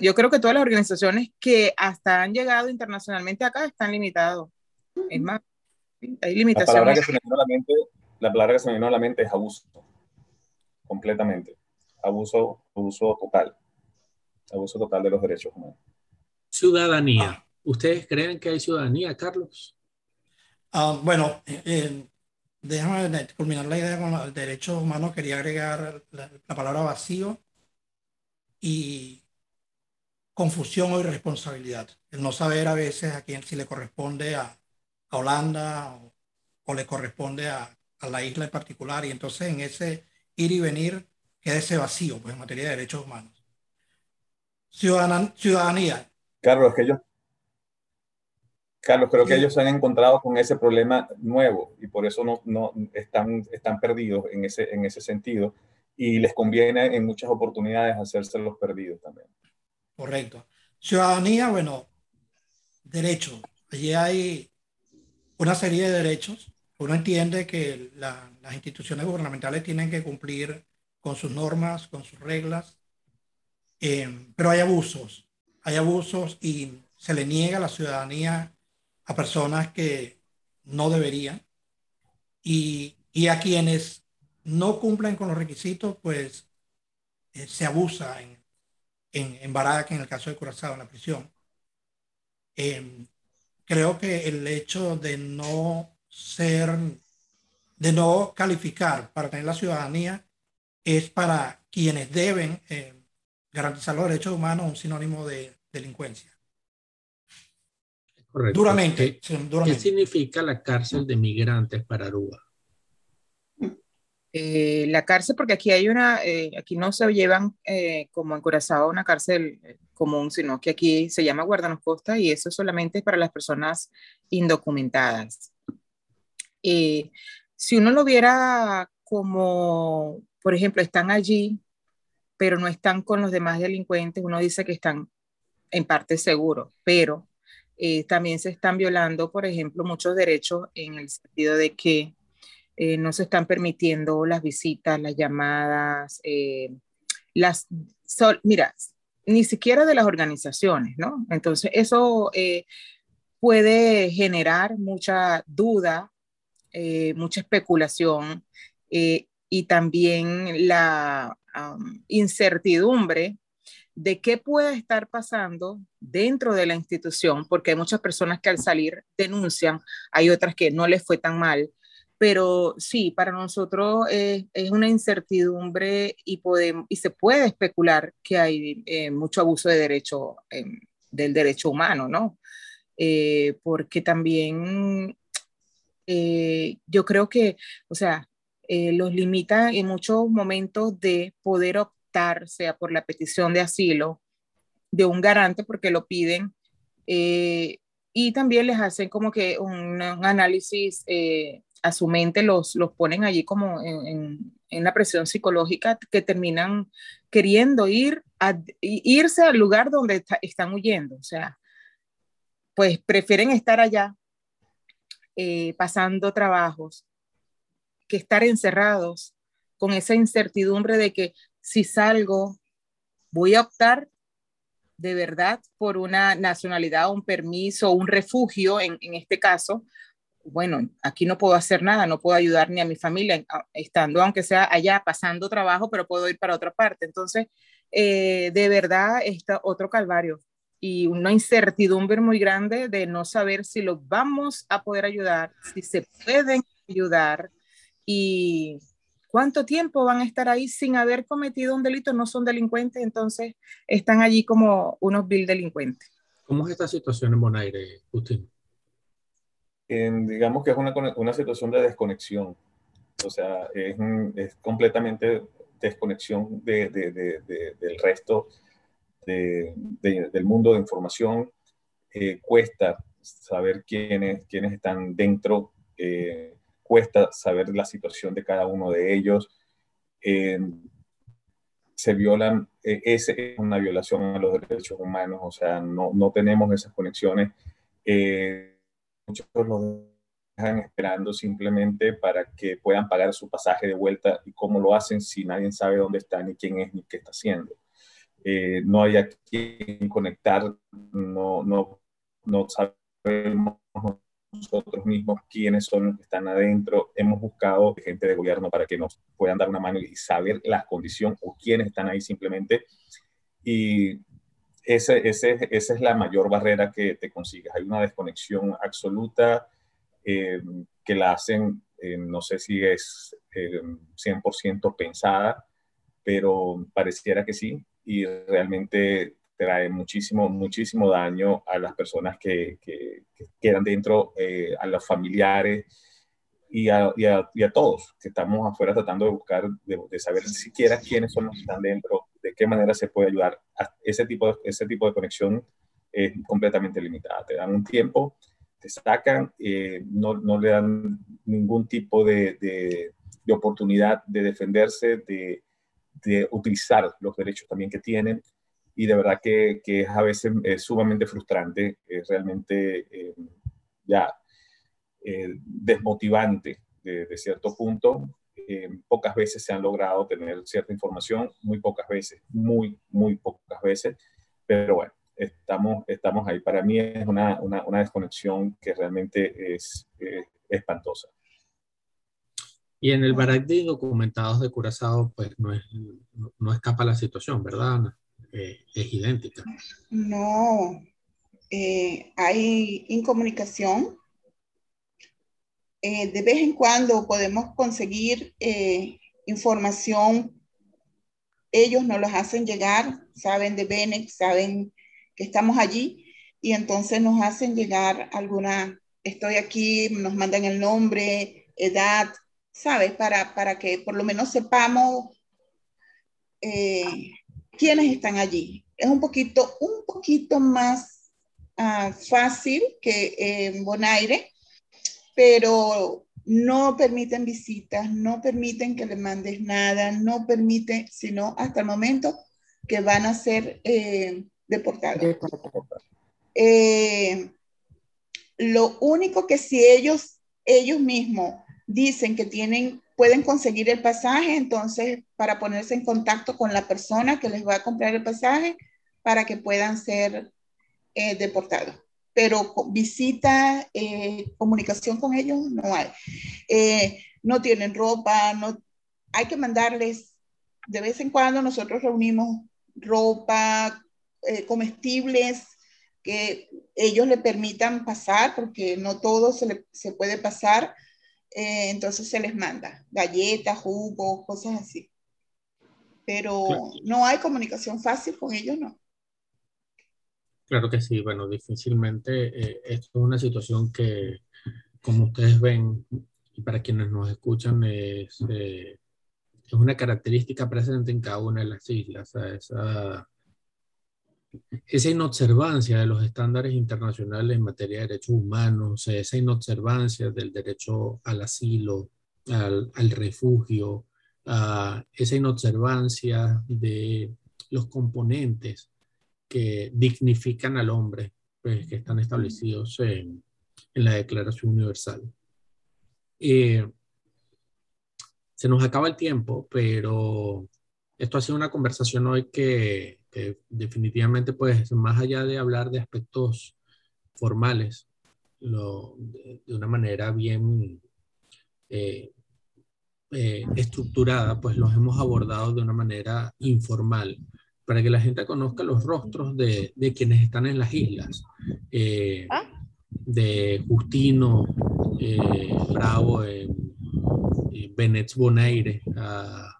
[SPEAKER 6] yo creo que todas las organizaciones que hasta han llegado internacionalmente acá están limitados. Es más, hay limitaciones. La palabra que se me vino a la mente,
[SPEAKER 3] la palabra que se me vino a la mente es abuso. Completamente. Abuso, abuso total. Abuso total de los derechos humanos.
[SPEAKER 2] Ciudadanía. ¿Ustedes creen que hay ciudadanía, Carlos?
[SPEAKER 1] Ah, bueno, eh, eh, déjame culminar la idea con el derecho humano. Quería agregar la, palabra vacío y confusión o irresponsabilidad. El no saber a veces a quién si le corresponde a, Holanda o, le corresponde a, a, la isla en particular. Y entonces en ese ir y venir queda ese vacío pues, en materia de derechos humanos. ciudadanía.
[SPEAKER 3] Carlos, que ellos, Carlos, creo que ellos se han encontrado con ese problema nuevo y por eso no, no están, están perdidos en ese, en ese sentido y les conviene en muchas oportunidades hacerse los perdidos también.
[SPEAKER 1] Correcto. Ciudadanía, bueno, derechos. Allí hay una serie de derechos. Uno entiende que las instituciones gubernamentales tienen que cumplir con sus normas, con sus reglas, eh, pero hay abusos. Hay abusos y se le niega a la ciudadanía a personas que no deberían y, y a quienes no cumplen con los requisitos, pues eh, se abusa en, en, en en el caso de Curazao, en la prisión. Em, creo que el hecho de no ser, de no calificar para tener la ciudadanía es para quienes deben eh, garantizar los derechos humanos un sinónimo de delincuencia.
[SPEAKER 2] Duramente, ¿Qué, significa la cárcel de migrantes para Aruba?
[SPEAKER 6] Eh, la cárcel, porque aquí hay una, eh, aquí no se llevan eh, como en una cárcel común, sino que aquí se llama Guardanos Costa y eso solamente es para las personas indocumentadas. si uno lo viera como, por ejemplo, están allí, pero no están con los demás delincuentes, uno dice que están en parte seguros, pero eh, también se están violando, por ejemplo, muchos derechos en el sentido de que eh, no se están permitiendo las visitas, las llamadas, eh, las, mira, ni siquiera de las organizaciones, ¿no? Entonces, eso puede generar mucha duda, mucha especulación y también la incertidumbre de qué puede estar pasando dentro de la institución, porque hay muchas personas que al salir denuncian, hay otras que no les fue tan mal, pero sí, para nosotros es una incertidumbre y, podemos, y se puede especular que hay eh, mucho abuso de derecho, del derecho humano, ¿no? Eh, porque también eh, yo creo que, o sea, los limita en muchos momentos de poder sea por la petición de asilo de un garante, porque lo piden, eh, y también les hacen como que un, análisis eh, a su mente, los, los ponen allí como en, en, la presión psicológica que terminan queriendo ir a, irse al lugar donde están huyendo, o sea, pues prefieren estar allá eh, pasando trabajos que estar encerrados con esa incertidumbre de que si salgo, voy a optar de verdad por una nacionalidad, un permiso, un refugio, en, este caso, bueno, aquí no puedo hacer nada, no puedo ayudar ni a mi familia, estando aunque sea allá pasando trabajo, pero puedo ir para otra parte. Entonces, eh, de verdad, está otro calvario y una incertidumbre muy grande de no saber si los vamos a poder ayudar, si se pueden ayudar y ¿Cuánto tiempo van a estar ahí sin haber cometido un delito? No son delincuentes, entonces están allí como unos vil delincuentes.
[SPEAKER 2] ¿Cómo es esta situación en Bonaire, Justin?
[SPEAKER 3] digamos que es una, una, situación de desconexión. O sea, es, es completamente desconexión de, de, de, del resto del mundo de información. Eh, cuesta saber quiénes, quiénes están dentro, eh, cuesta saber la situación de cada uno de ellos. Eh, se violan, esa es una violación a los derechos humanos, o sea, no, no tenemos esas conexiones. muchos los dejan esperando simplemente para que puedan pagar su pasaje de vuelta y cómo lo hacen si nadie sabe dónde está, ni quién es, ni qué está haciendo. Eh, no hay a conectar, no, no, no sabemos nosotros mismos quiénes son los que están adentro. Hemos buscado gente de gobierno para que nos puedan dar una mano y saber la condición o quiénes están ahí simplemente. Y ese, ese, esa es la mayor barrera que te consigues. Hay una desconexión absoluta eh, que la hacen, eh, no sé si es 100% pensada, pero pareciera que sí y realmente trae muchísimo, muchísimo daño a las personas que, que, quedan dentro, eh, a los familiares y a, y, a, y a, todos que estamos afuera tratando de buscar, de, saber siquiera quiénes son los que están dentro, de qué manera se puede ayudar. ese, tipo de, ese tipo de conexión es completamente limitada. Te dan un tiempo, te sacan, eh, no, no, le dan ningún tipo de, de, de oportunidad de defenderse, de, de utilizar los derechos también que tienen y de verdad que, que es a veces es sumamente frustrante, es realmente eh, ya eh, desmotivante de, cierto punto. Eh, pocas veces se han logrado tener cierta información, muy pocas veces, muy, muy pocas veces, pero bueno, estamos, estamos ahí. Para mí es una, una, una desconexión que realmente es espantosa.
[SPEAKER 2] Y en el Barak de documentados de Curazao, pues no, es, no, escapa la situación, ¿verdad, Ana? Eh, es idéntica.
[SPEAKER 5] No, eh, hay incomunicación. Eh, de vez en cuando podemos conseguir información. Ellos nos los hacen llegar, saben de Benex, saben que estamos allí y entonces nos hacen llegar alguna, estoy aquí, nos mandan el nombre, edad, ¿sabes? Para, para que por lo menos sepamos quiénes están allí. Es un poquito, un poquito más ah, fácil que en Bonaire, pero no permiten visitas, no permiten que le mandes nada, no permiten, sino hasta el momento que van a ser eh, deportados. Eh, lo único que si ellos, ellos mismos dicen que tienen, pueden conseguir el pasaje, entonces para ponerse en contacto con la persona que les va a comprar el pasaje para que puedan ser eh, deportados. Pero visita, eh, comunicación con ellos no hay. Eh, no tienen ropa, no, hay que mandarles, de vez en cuando nosotros reunimos ropa, comestibles, que ellos le permitan pasar, porque no todo se, se puede pasar eh, entonces se les manda galletas, jugos, cosas así. Pero no hay comunicación fácil con ellos, ¿no?
[SPEAKER 2] Claro que sí, bueno, difícilmente eh, esto es una situación que, como ustedes ven, y para quienes nos escuchan, es, eh, es una característica presente en cada una de las islas, esa esa inobservancia de los estándares internacionales en materia de derechos humanos, esa inobservancia del derecho al asilo, al, refugio, esa inobservancia de los componentes que dignifican al hombre, pues, que están establecidos en, la Declaración Universal. Eh, se nos acaba el tiempo, pero esto ha sido una conversación hoy que definitivamente, pues, más allá de hablar de aspectos formales, de, una manera bien eh, eh, estructurada, pues los hemos abordado de una manera informal, para que la gente conozca los rostros de, de quienes están en las islas. Eh, ah. de Justino Bravo en, Benet Bonaire.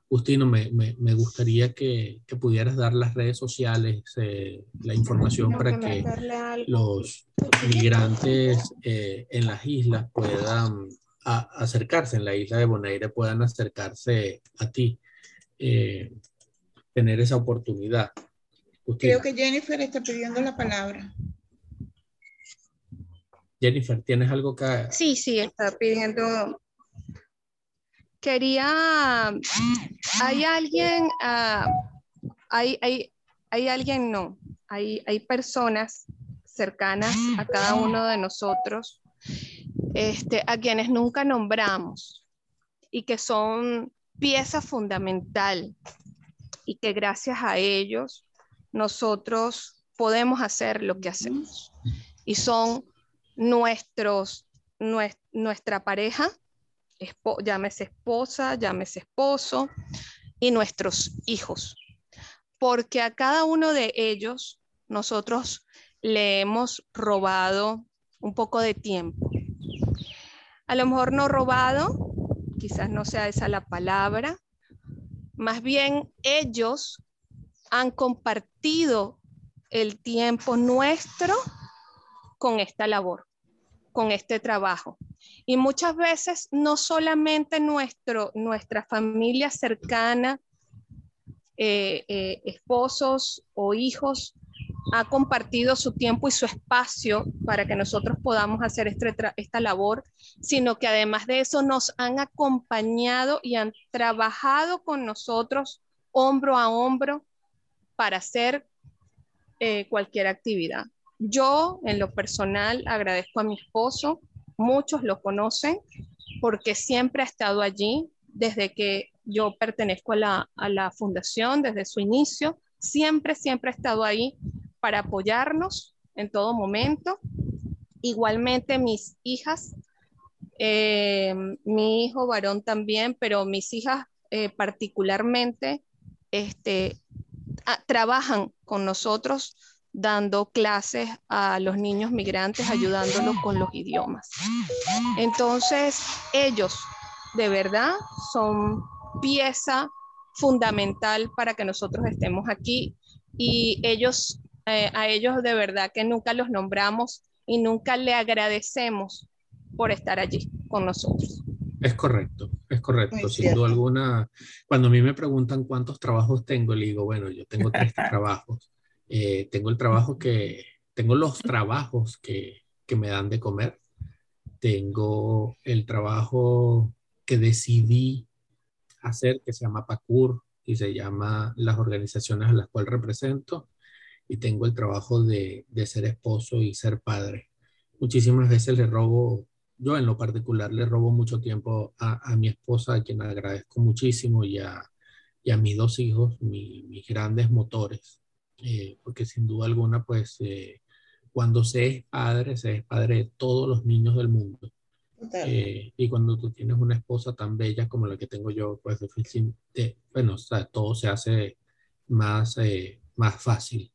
[SPEAKER 2] Justino, me, me, gustaría que, que, pudieras dar las redes sociales, eh, la información para que los migrantes eh, en las islas puedan acercarse, en la isla de Bonaire puedan acercarse a ti, eh, tener esa oportunidad.
[SPEAKER 5] Creo que Jennifer está pidiendo la palabra.
[SPEAKER 2] Jennifer, ¿tienes algo que...?
[SPEAKER 4] Sí, sí, está pidiendo quería, hay alguien, ah, hay, hay, hay, alguien, no, hay, hay personas cercanas a cada uno de nosotros, este, a quienes nunca nombramos y que son pieza fundamental y que gracias a ellos nosotros podemos hacer lo que hacemos. Y son nuestros, nuestra pareja, llámese esposa, llámese esposo, y nuestros hijos. Porque a cada uno de ellos nosotros le hemos robado un poco de tiempo. A lo mejor no robado, quizás no sea esa la palabra, más bien ellos han compartido el tiempo nuestro con esta labor, con este trabajo. Y muchas veces no solamente nuestro, nuestra familia cercana, eh, eh, esposos o hijos, ha compartido su tiempo y su espacio para que nosotros podamos hacer este esta labor, sino que además de eso nos han acompañado y han trabajado con nosotros hombro a hombro para hacer eh, cualquier actividad. Yo, en lo personal, agradezco a mi esposo muchos lo conocen porque siempre ha estado allí desde que yo pertenezco a la, a la fundación, desde su inicio, siempre, siempre ha estado ahí para apoyarnos en todo momento. Igualmente mis hijas, eh, mi hijo varón también, pero mis hijas eh, particularmente este, trabajan con nosotros dando clases a los niños migrantes, ayudándolos con los idiomas. Entonces, ellos de verdad son pieza fundamental para que nosotros estemos aquí y ellos, eh, a ellos de verdad que nunca los nombramos y nunca le agradecemos por estar allí con nosotros.
[SPEAKER 2] Es correcto, es correcto, sin duda alguna. Cuando a mí me preguntan cuántos trabajos tengo, le digo, bueno, yo tengo tres trabajos. Eh, tengo el trabajo que, tengo los trabajos que, que me dan de comer. Tengo el trabajo que decidí hacer, que se llama PACUR y se llama las organizaciones a las cuales represento. Y tengo el trabajo de, de ser esposo y ser padre. Muchísimas veces le robo, yo en lo particular le robo mucho tiempo a, a mi esposa, a quien agradezco muchísimo, y a, y a mis dos hijos, mis grandes motores eh, porque sin duda alguna, pues eh, cuando se es padre, se es padre de todos los niños del mundo. Eh, y cuando tú tienes una esposa tan bella como la que tengo yo, pues bueno, o sea, todo se hace más, más fácil.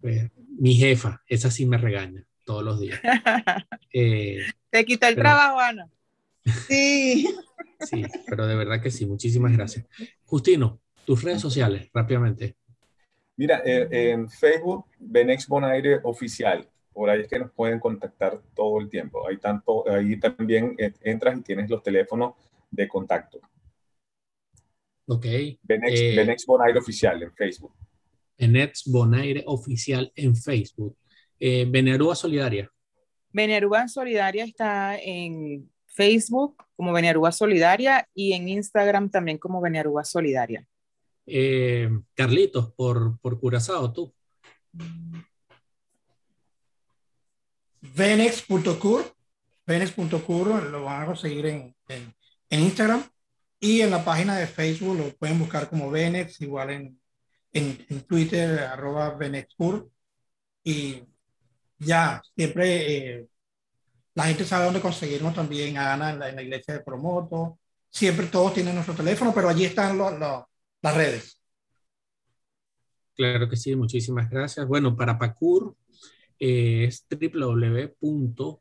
[SPEAKER 2] Pues, mi jefa, esa sí me regaña todos los días.
[SPEAKER 6] Te quitó el trabajo, Ana.
[SPEAKER 5] Sí.
[SPEAKER 2] Sí, pero de verdad que sí, muchísimas gracias. Justino, tus redes sociales, rápidamente.
[SPEAKER 3] Mira, eh, en Facebook, Benex Bonaire Oficial. Por ahí es que nos pueden contactar todo el tiempo. Ahí, tanto, ahí también eh, entras y tienes los teléfonos de contacto.
[SPEAKER 2] Ok.
[SPEAKER 3] Benex, eh, Bonaire Oficial en Facebook.
[SPEAKER 2] Benex Bonaire Oficial en Facebook. Eh, Venerúa Solidaria.
[SPEAKER 6] Venerúa Solidaria está en Facebook como Venerúa Solidaria y en Instagram también como Venerúa Solidaria.
[SPEAKER 2] Eh, Carlitos, por, por Curazao, tú.
[SPEAKER 1] Venex.cur, Venex.cur, lo van a conseguir en, en, Instagram y en la página de Facebook lo pueden buscar como Venex, igual en, en, Twitter, arroba Venexcur. Y ya, siempre eh, la gente sabe dónde conseguirnos también, Ana, en la, en la iglesia de Promoto. Siempre todos tienen nuestro teléfono, pero allí están los, los las redes.
[SPEAKER 2] Claro que sí, muchísimas gracias. Bueno, para PACUR eh, es www.pacur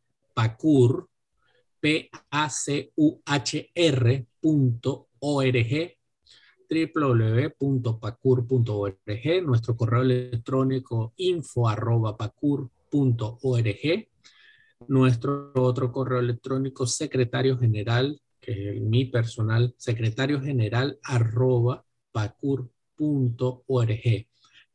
[SPEAKER 2] www.pacur.org, nuestro correo electrónico info.pacur.org, nuestro otro correo electrónico secretario general, que es mi personal, secretario general arroba pacur.org.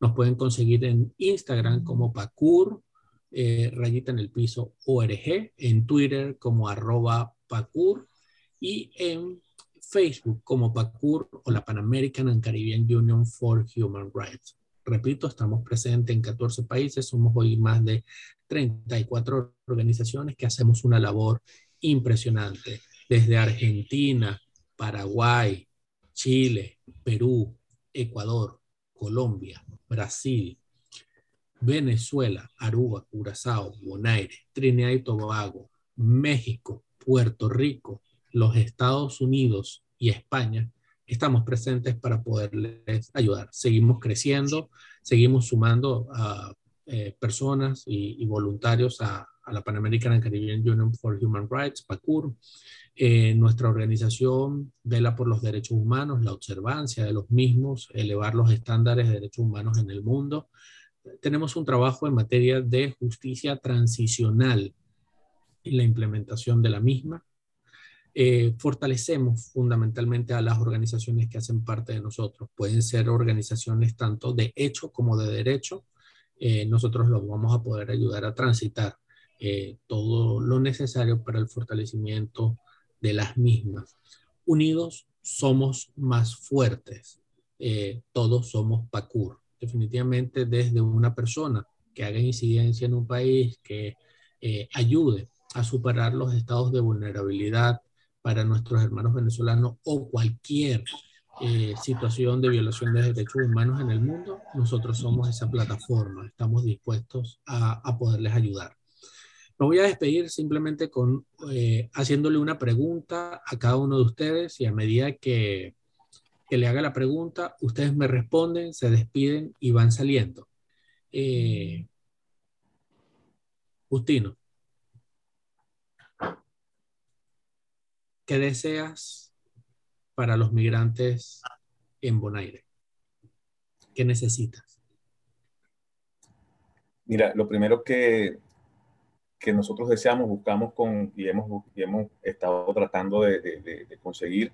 [SPEAKER 2] Nos pueden conseguir en Instagram como pacur, eh, rayita en el piso org, en Twitter como arroba pacur y en Facebook como PACUR o la Pan American and Caribbean Union for Human Rights. Repito, estamos presentes en 14 países, somos hoy más de 34 organizaciones que hacemos una labor impresionante, desde Argentina, Paraguay, Chile, Perú, Ecuador, Colombia, Brasil, Venezuela, Aruba, Curazao, Bonaire, Trinidad y Tobago, México, Puerto Rico, los Estados Unidos y España, estamos presentes para poderles ayudar. Seguimos creciendo, seguimos sumando a eh, personas y, voluntarios a, la Pan American and Caribbean Union for Human Rights, PACUR. Eh, nuestra organización vela por los derechos humanos, la observancia de los mismos, elevar los estándares de derechos humanos en el mundo. Tenemos un trabajo en materia de justicia transicional y la implementación de la misma. Eh, fortalecemos fundamentalmente a las organizaciones que hacen parte de nosotros. Pueden ser organizaciones tanto de hecho como de derecho. Eh, nosotros los vamos a poder ayudar a transitar eh, todo lo necesario para el fortalecimiento de las mismas. Unidos somos más fuertes. todos somos PACUR. Definitivamente desde una persona que haga incidencia en un país, que ayude a superar los estados de vulnerabilidad, para nuestros hermanos venezolanos o cualquier eh, situación de violación de derechos humanos en el mundo, nosotros somos esa plataforma, estamos dispuestos a poderles ayudar. Me voy a despedir simplemente con eh, haciéndole una pregunta a cada uno de ustedes y a medida que, que, le haga la pregunta, ustedes me responden, se despiden y van saliendo. Eh, Justino. ¿Qué deseas para los migrantes en Bonaire? ¿Qué necesitas?
[SPEAKER 3] Mira, lo primero que, que nosotros deseamos, buscamos con, y, hemos, hemos estado tratando de, conseguir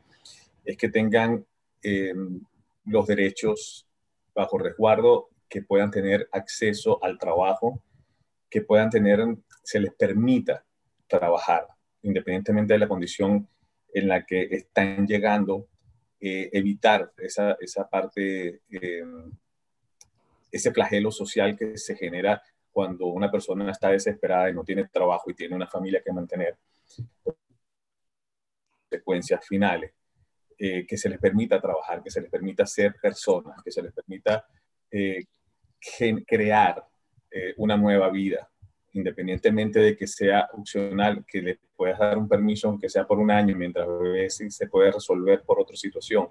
[SPEAKER 3] es que tengan em, los derechos bajo resguardo, que puedan tener acceso al trabajo, que puedan tener, se les permita trabajar, independientemente de la condición en la que están llegando, eh, evitar esa, esa parte, eh, ese flagelo social que se genera cuando una persona está desesperada y no tiene trabajo y tiene una familia que mantener. Consecuencias finales. Eh, que se les permita trabajar, que se les permita ser personas, que se les permita crear una nueva vida, independientemente de que sea opcional, que le puedas dar un permiso, aunque sea por un año, mientras ves si se puede resolver por otra situación,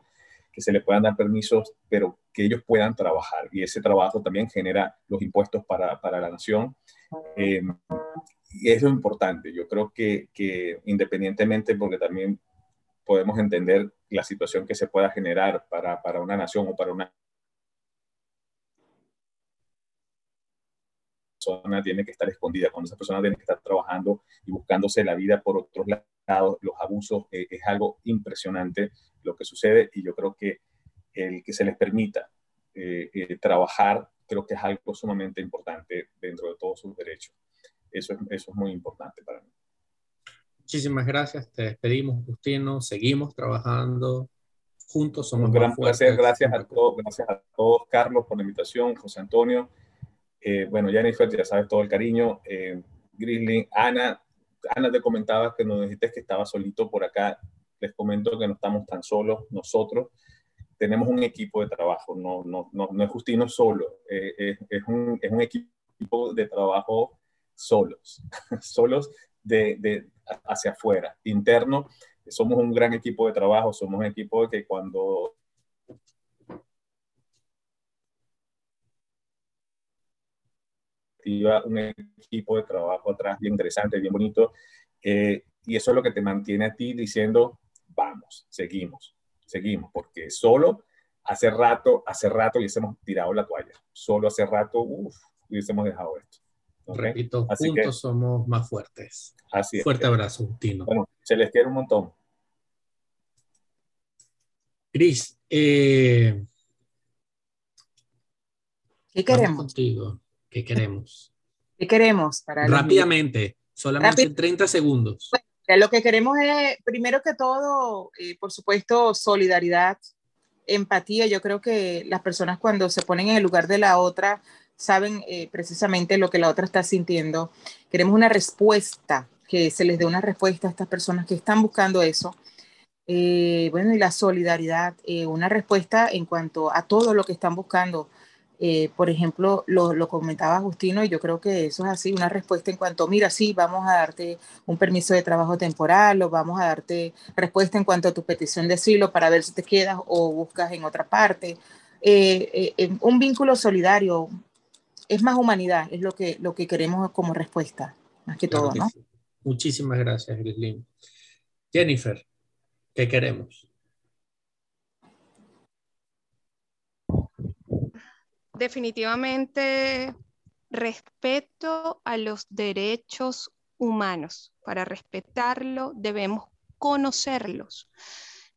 [SPEAKER 3] que se le puedan dar permisos, pero que ellos puedan trabajar. Y ese trabajo también genera los impuestos para, para la nación. Eh, y es lo importante. Yo creo que, que independientemente, porque también podemos entender la situación que se pueda generar para, para una nación o para una persona tiene que estar escondida, cuando esa persona tiene que estar trabajando y buscándose la vida por otros lados, los abusos, eh, es algo impresionante lo que sucede y yo creo que el que se les permita eh, eh, trabajar, creo que es algo sumamente importante dentro de todos sus derechos. Eso es, eso es muy importante para mí.
[SPEAKER 2] Muchísimas gracias, te despedimos, Justino, seguimos trabajando juntos, somos
[SPEAKER 3] Un gran placer, gracias a todos, gracias a todos, Carlos, por la invitación, José Antonio. Eh, bueno, Jennifer, ya sabes todo el cariño. Eh, Grizzly, Ana, Ana te comentaba que nos dijiste que estaba solito por acá. Les comento que no estamos tan solos nosotros. Tenemos un equipo de trabajo, no, no, no, no es Justino solo, eh, es, un, equipo de trabajo solos, solos de, de, hacia afuera, interno. Somos un gran equipo de trabajo, somos un equipo que cuando un equipo de trabajo atrás bien interesante, bien bonito. Eh, y eso es lo que te mantiene a ti diciendo, vamos, seguimos, seguimos, porque solo hace rato, hace rato hubiésemos tirado la toalla, solo hace rato, uff, hubiésemos dejado esto.
[SPEAKER 2] Repito, juntos somos más fuertes.
[SPEAKER 3] Así es.
[SPEAKER 2] Fuerte abrazo, Tino.
[SPEAKER 3] Bueno, se les quiere un montón.
[SPEAKER 2] Cris, eh,
[SPEAKER 6] ¿qué queremos?
[SPEAKER 2] Contigo. ¿Qué queremos?
[SPEAKER 6] ¿Qué queremos? Para
[SPEAKER 2] Rápidamente, solamente 30 segundos.
[SPEAKER 6] lo que queremos es, primero que todo, eh, por supuesto, solidaridad, empatía. Yo creo que las personas cuando se ponen en el lugar de la otra saben eh, precisamente lo que la otra está sintiendo. Queremos una respuesta, que se les dé una respuesta a estas personas que están buscando eso. Eh, bueno, y la solidaridad, una respuesta en cuanto a todo lo que están buscando. Eh, por ejemplo, lo, comentaba Justino y yo creo que eso es así, una respuesta en cuanto, mira, sí, vamos a darte un permiso de trabajo temporal o vamos a darte respuesta en cuanto a tu petición de asilo para ver si te quedas o buscas en otra parte. Eh, eh, un vínculo solidario es más humanidad, es lo que, lo que queremos como respuesta, más que todo, ¿no?
[SPEAKER 2] Muchísimas gracias, Grislin. Jennifer, ¿qué queremos?
[SPEAKER 4] Definitivamente respeto a los derechos humanos. Para respetarlo debemos conocerlos.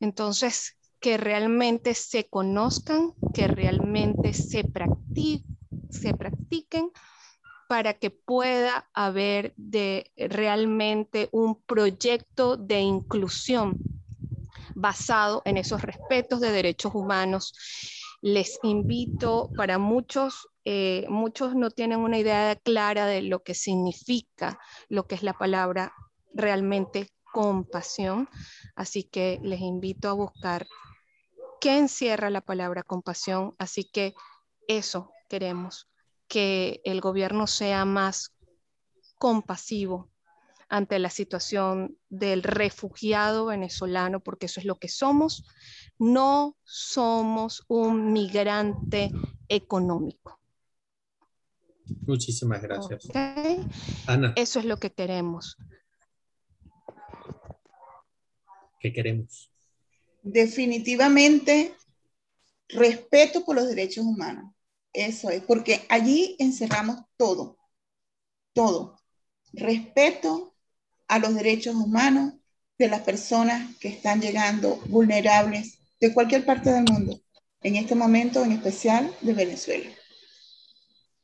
[SPEAKER 4] Entonces, que realmente se conozcan, que realmente se, se practiquen para que pueda haber de realmente un proyecto de inclusión basado en esos respetos de derechos humanos les invito, para muchos, eh, muchos no tienen una idea clara de lo que significa lo que es la palabra realmente compasión, así que les invito a buscar qué encierra la palabra compasión, así que eso queremos, que el gobierno sea más compasivo ante la situación del refugiado venezolano, porque eso es lo que somos. No somos un migrante económico.
[SPEAKER 2] Muchísimas gracias.
[SPEAKER 4] Ana. Eso es lo que queremos.
[SPEAKER 2] ¿Qué queremos?
[SPEAKER 5] Definitivamente, respeto por los derechos humanos. Eso es, porque allí encerramos todo, todo. Respeto a los derechos humanos de las personas que están llegando vulnerables de cualquier parte del mundo, en este momento en especial de Venezuela.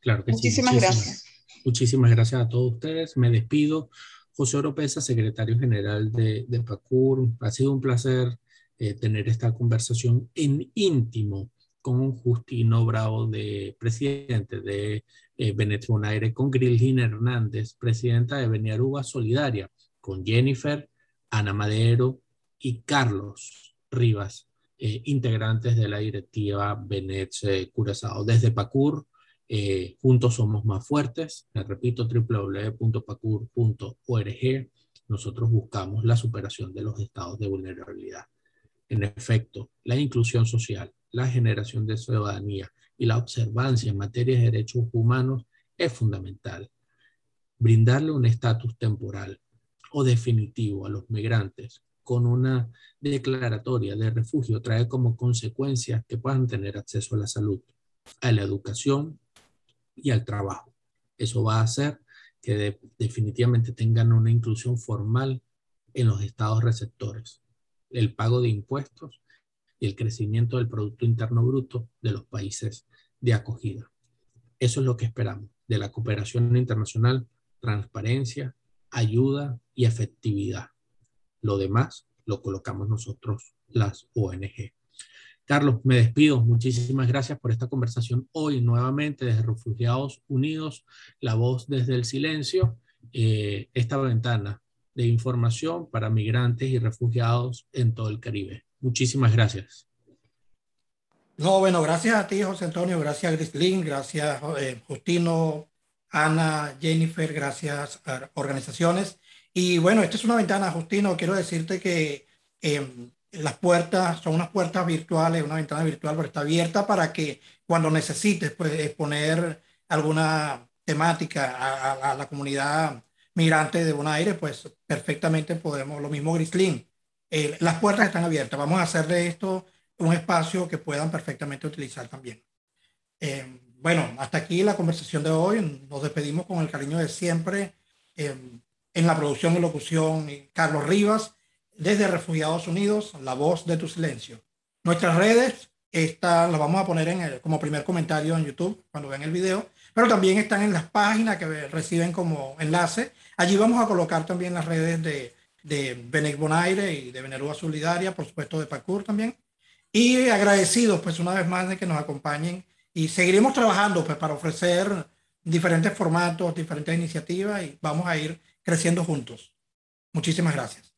[SPEAKER 2] Claro que
[SPEAKER 5] Muchísimas gracias.
[SPEAKER 2] Muchísimas gracias a todos ustedes. Me despido. José Oropesa, secretario general de, de PACUR. Ha sido un placer eh, tener esta conversación en íntimo con Justino Bravo, de presidente de eh, Benet con Grilgina Hernández, presidenta de Beniaruba Solidaria, con Jennifer, Ana Madero y Carlos Rivas, eh, integrantes de la directiva Benet eh, Curazao. Desde PACUR, eh, juntos somos más fuertes. Me repito, www.pacur.org. Nosotros buscamos la superación de los estados de vulnerabilidad. En efecto, la inclusión social, la generación de ciudadanía y la observancia en materia de derechos humanos es fundamental. Brindarle un estatus temporal o definitivo a los migrantes con una declaratoria de refugio trae como consecuencia que puedan tener acceso a la salud, a la educación y al trabajo. Eso va a hacer que definitivamente tengan una inclusión formal en los estados receptores, el pago de impuestos y el crecimiento del Producto Interno Bruto de los países de acogida. Eso es lo que esperamos de la cooperación internacional, transparencia, ayuda y efectividad. Lo demás lo colocamos nosotros, las ONG. Carlos, me despido. Muchísimas gracias por esta conversación hoy nuevamente desde Refugiados Unidos, la voz desde el silencio, eh, esta ventana de información para migrantes y refugiados en todo el Caribe. Muchísimas gracias.
[SPEAKER 1] No, bueno, gracias a ti, José Antonio, gracias a Grislin, gracias eh, Justino, Ana, Jennifer, gracias a organizaciones. Y bueno, esta es una ventana, Justino, quiero decirte que em, las puertas son unas puertas virtuales, una ventana virtual, pero está abierta para que cuando necesites pues, exponer alguna temática a, la comunidad migrante de Bonaire, pues perfectamente podemos, lo mismo Grislin. Las puertas están abiertas. Vamos a hacer de esto un espacio que puedan perfectamente utilizar también. Eh, bueno, hasta aquí la conversación de hoy. Nos despedimos con el cariño de siempre. Eh, en la producción y locución, Carlos Rivas, desde Refugiados Unidos, la voz de tu silencio. Nuestras redes esta las vamos a poner en como primer comentario en YouTube cuando vean el video, pero también están en las páginas que reciben como enlace. Allí vamos a colocar también las redes de, de Benek Bonaire y de Venerúa Solidaria, por supuesto de PACUR también. Y agradecidos pues una vez más de que nos acompañen y seguiremos trabajando pues para ofrecer diferentes formatos, diferentes iniciativas y vamos a ir creciendo juntos. Muchísimas gracias.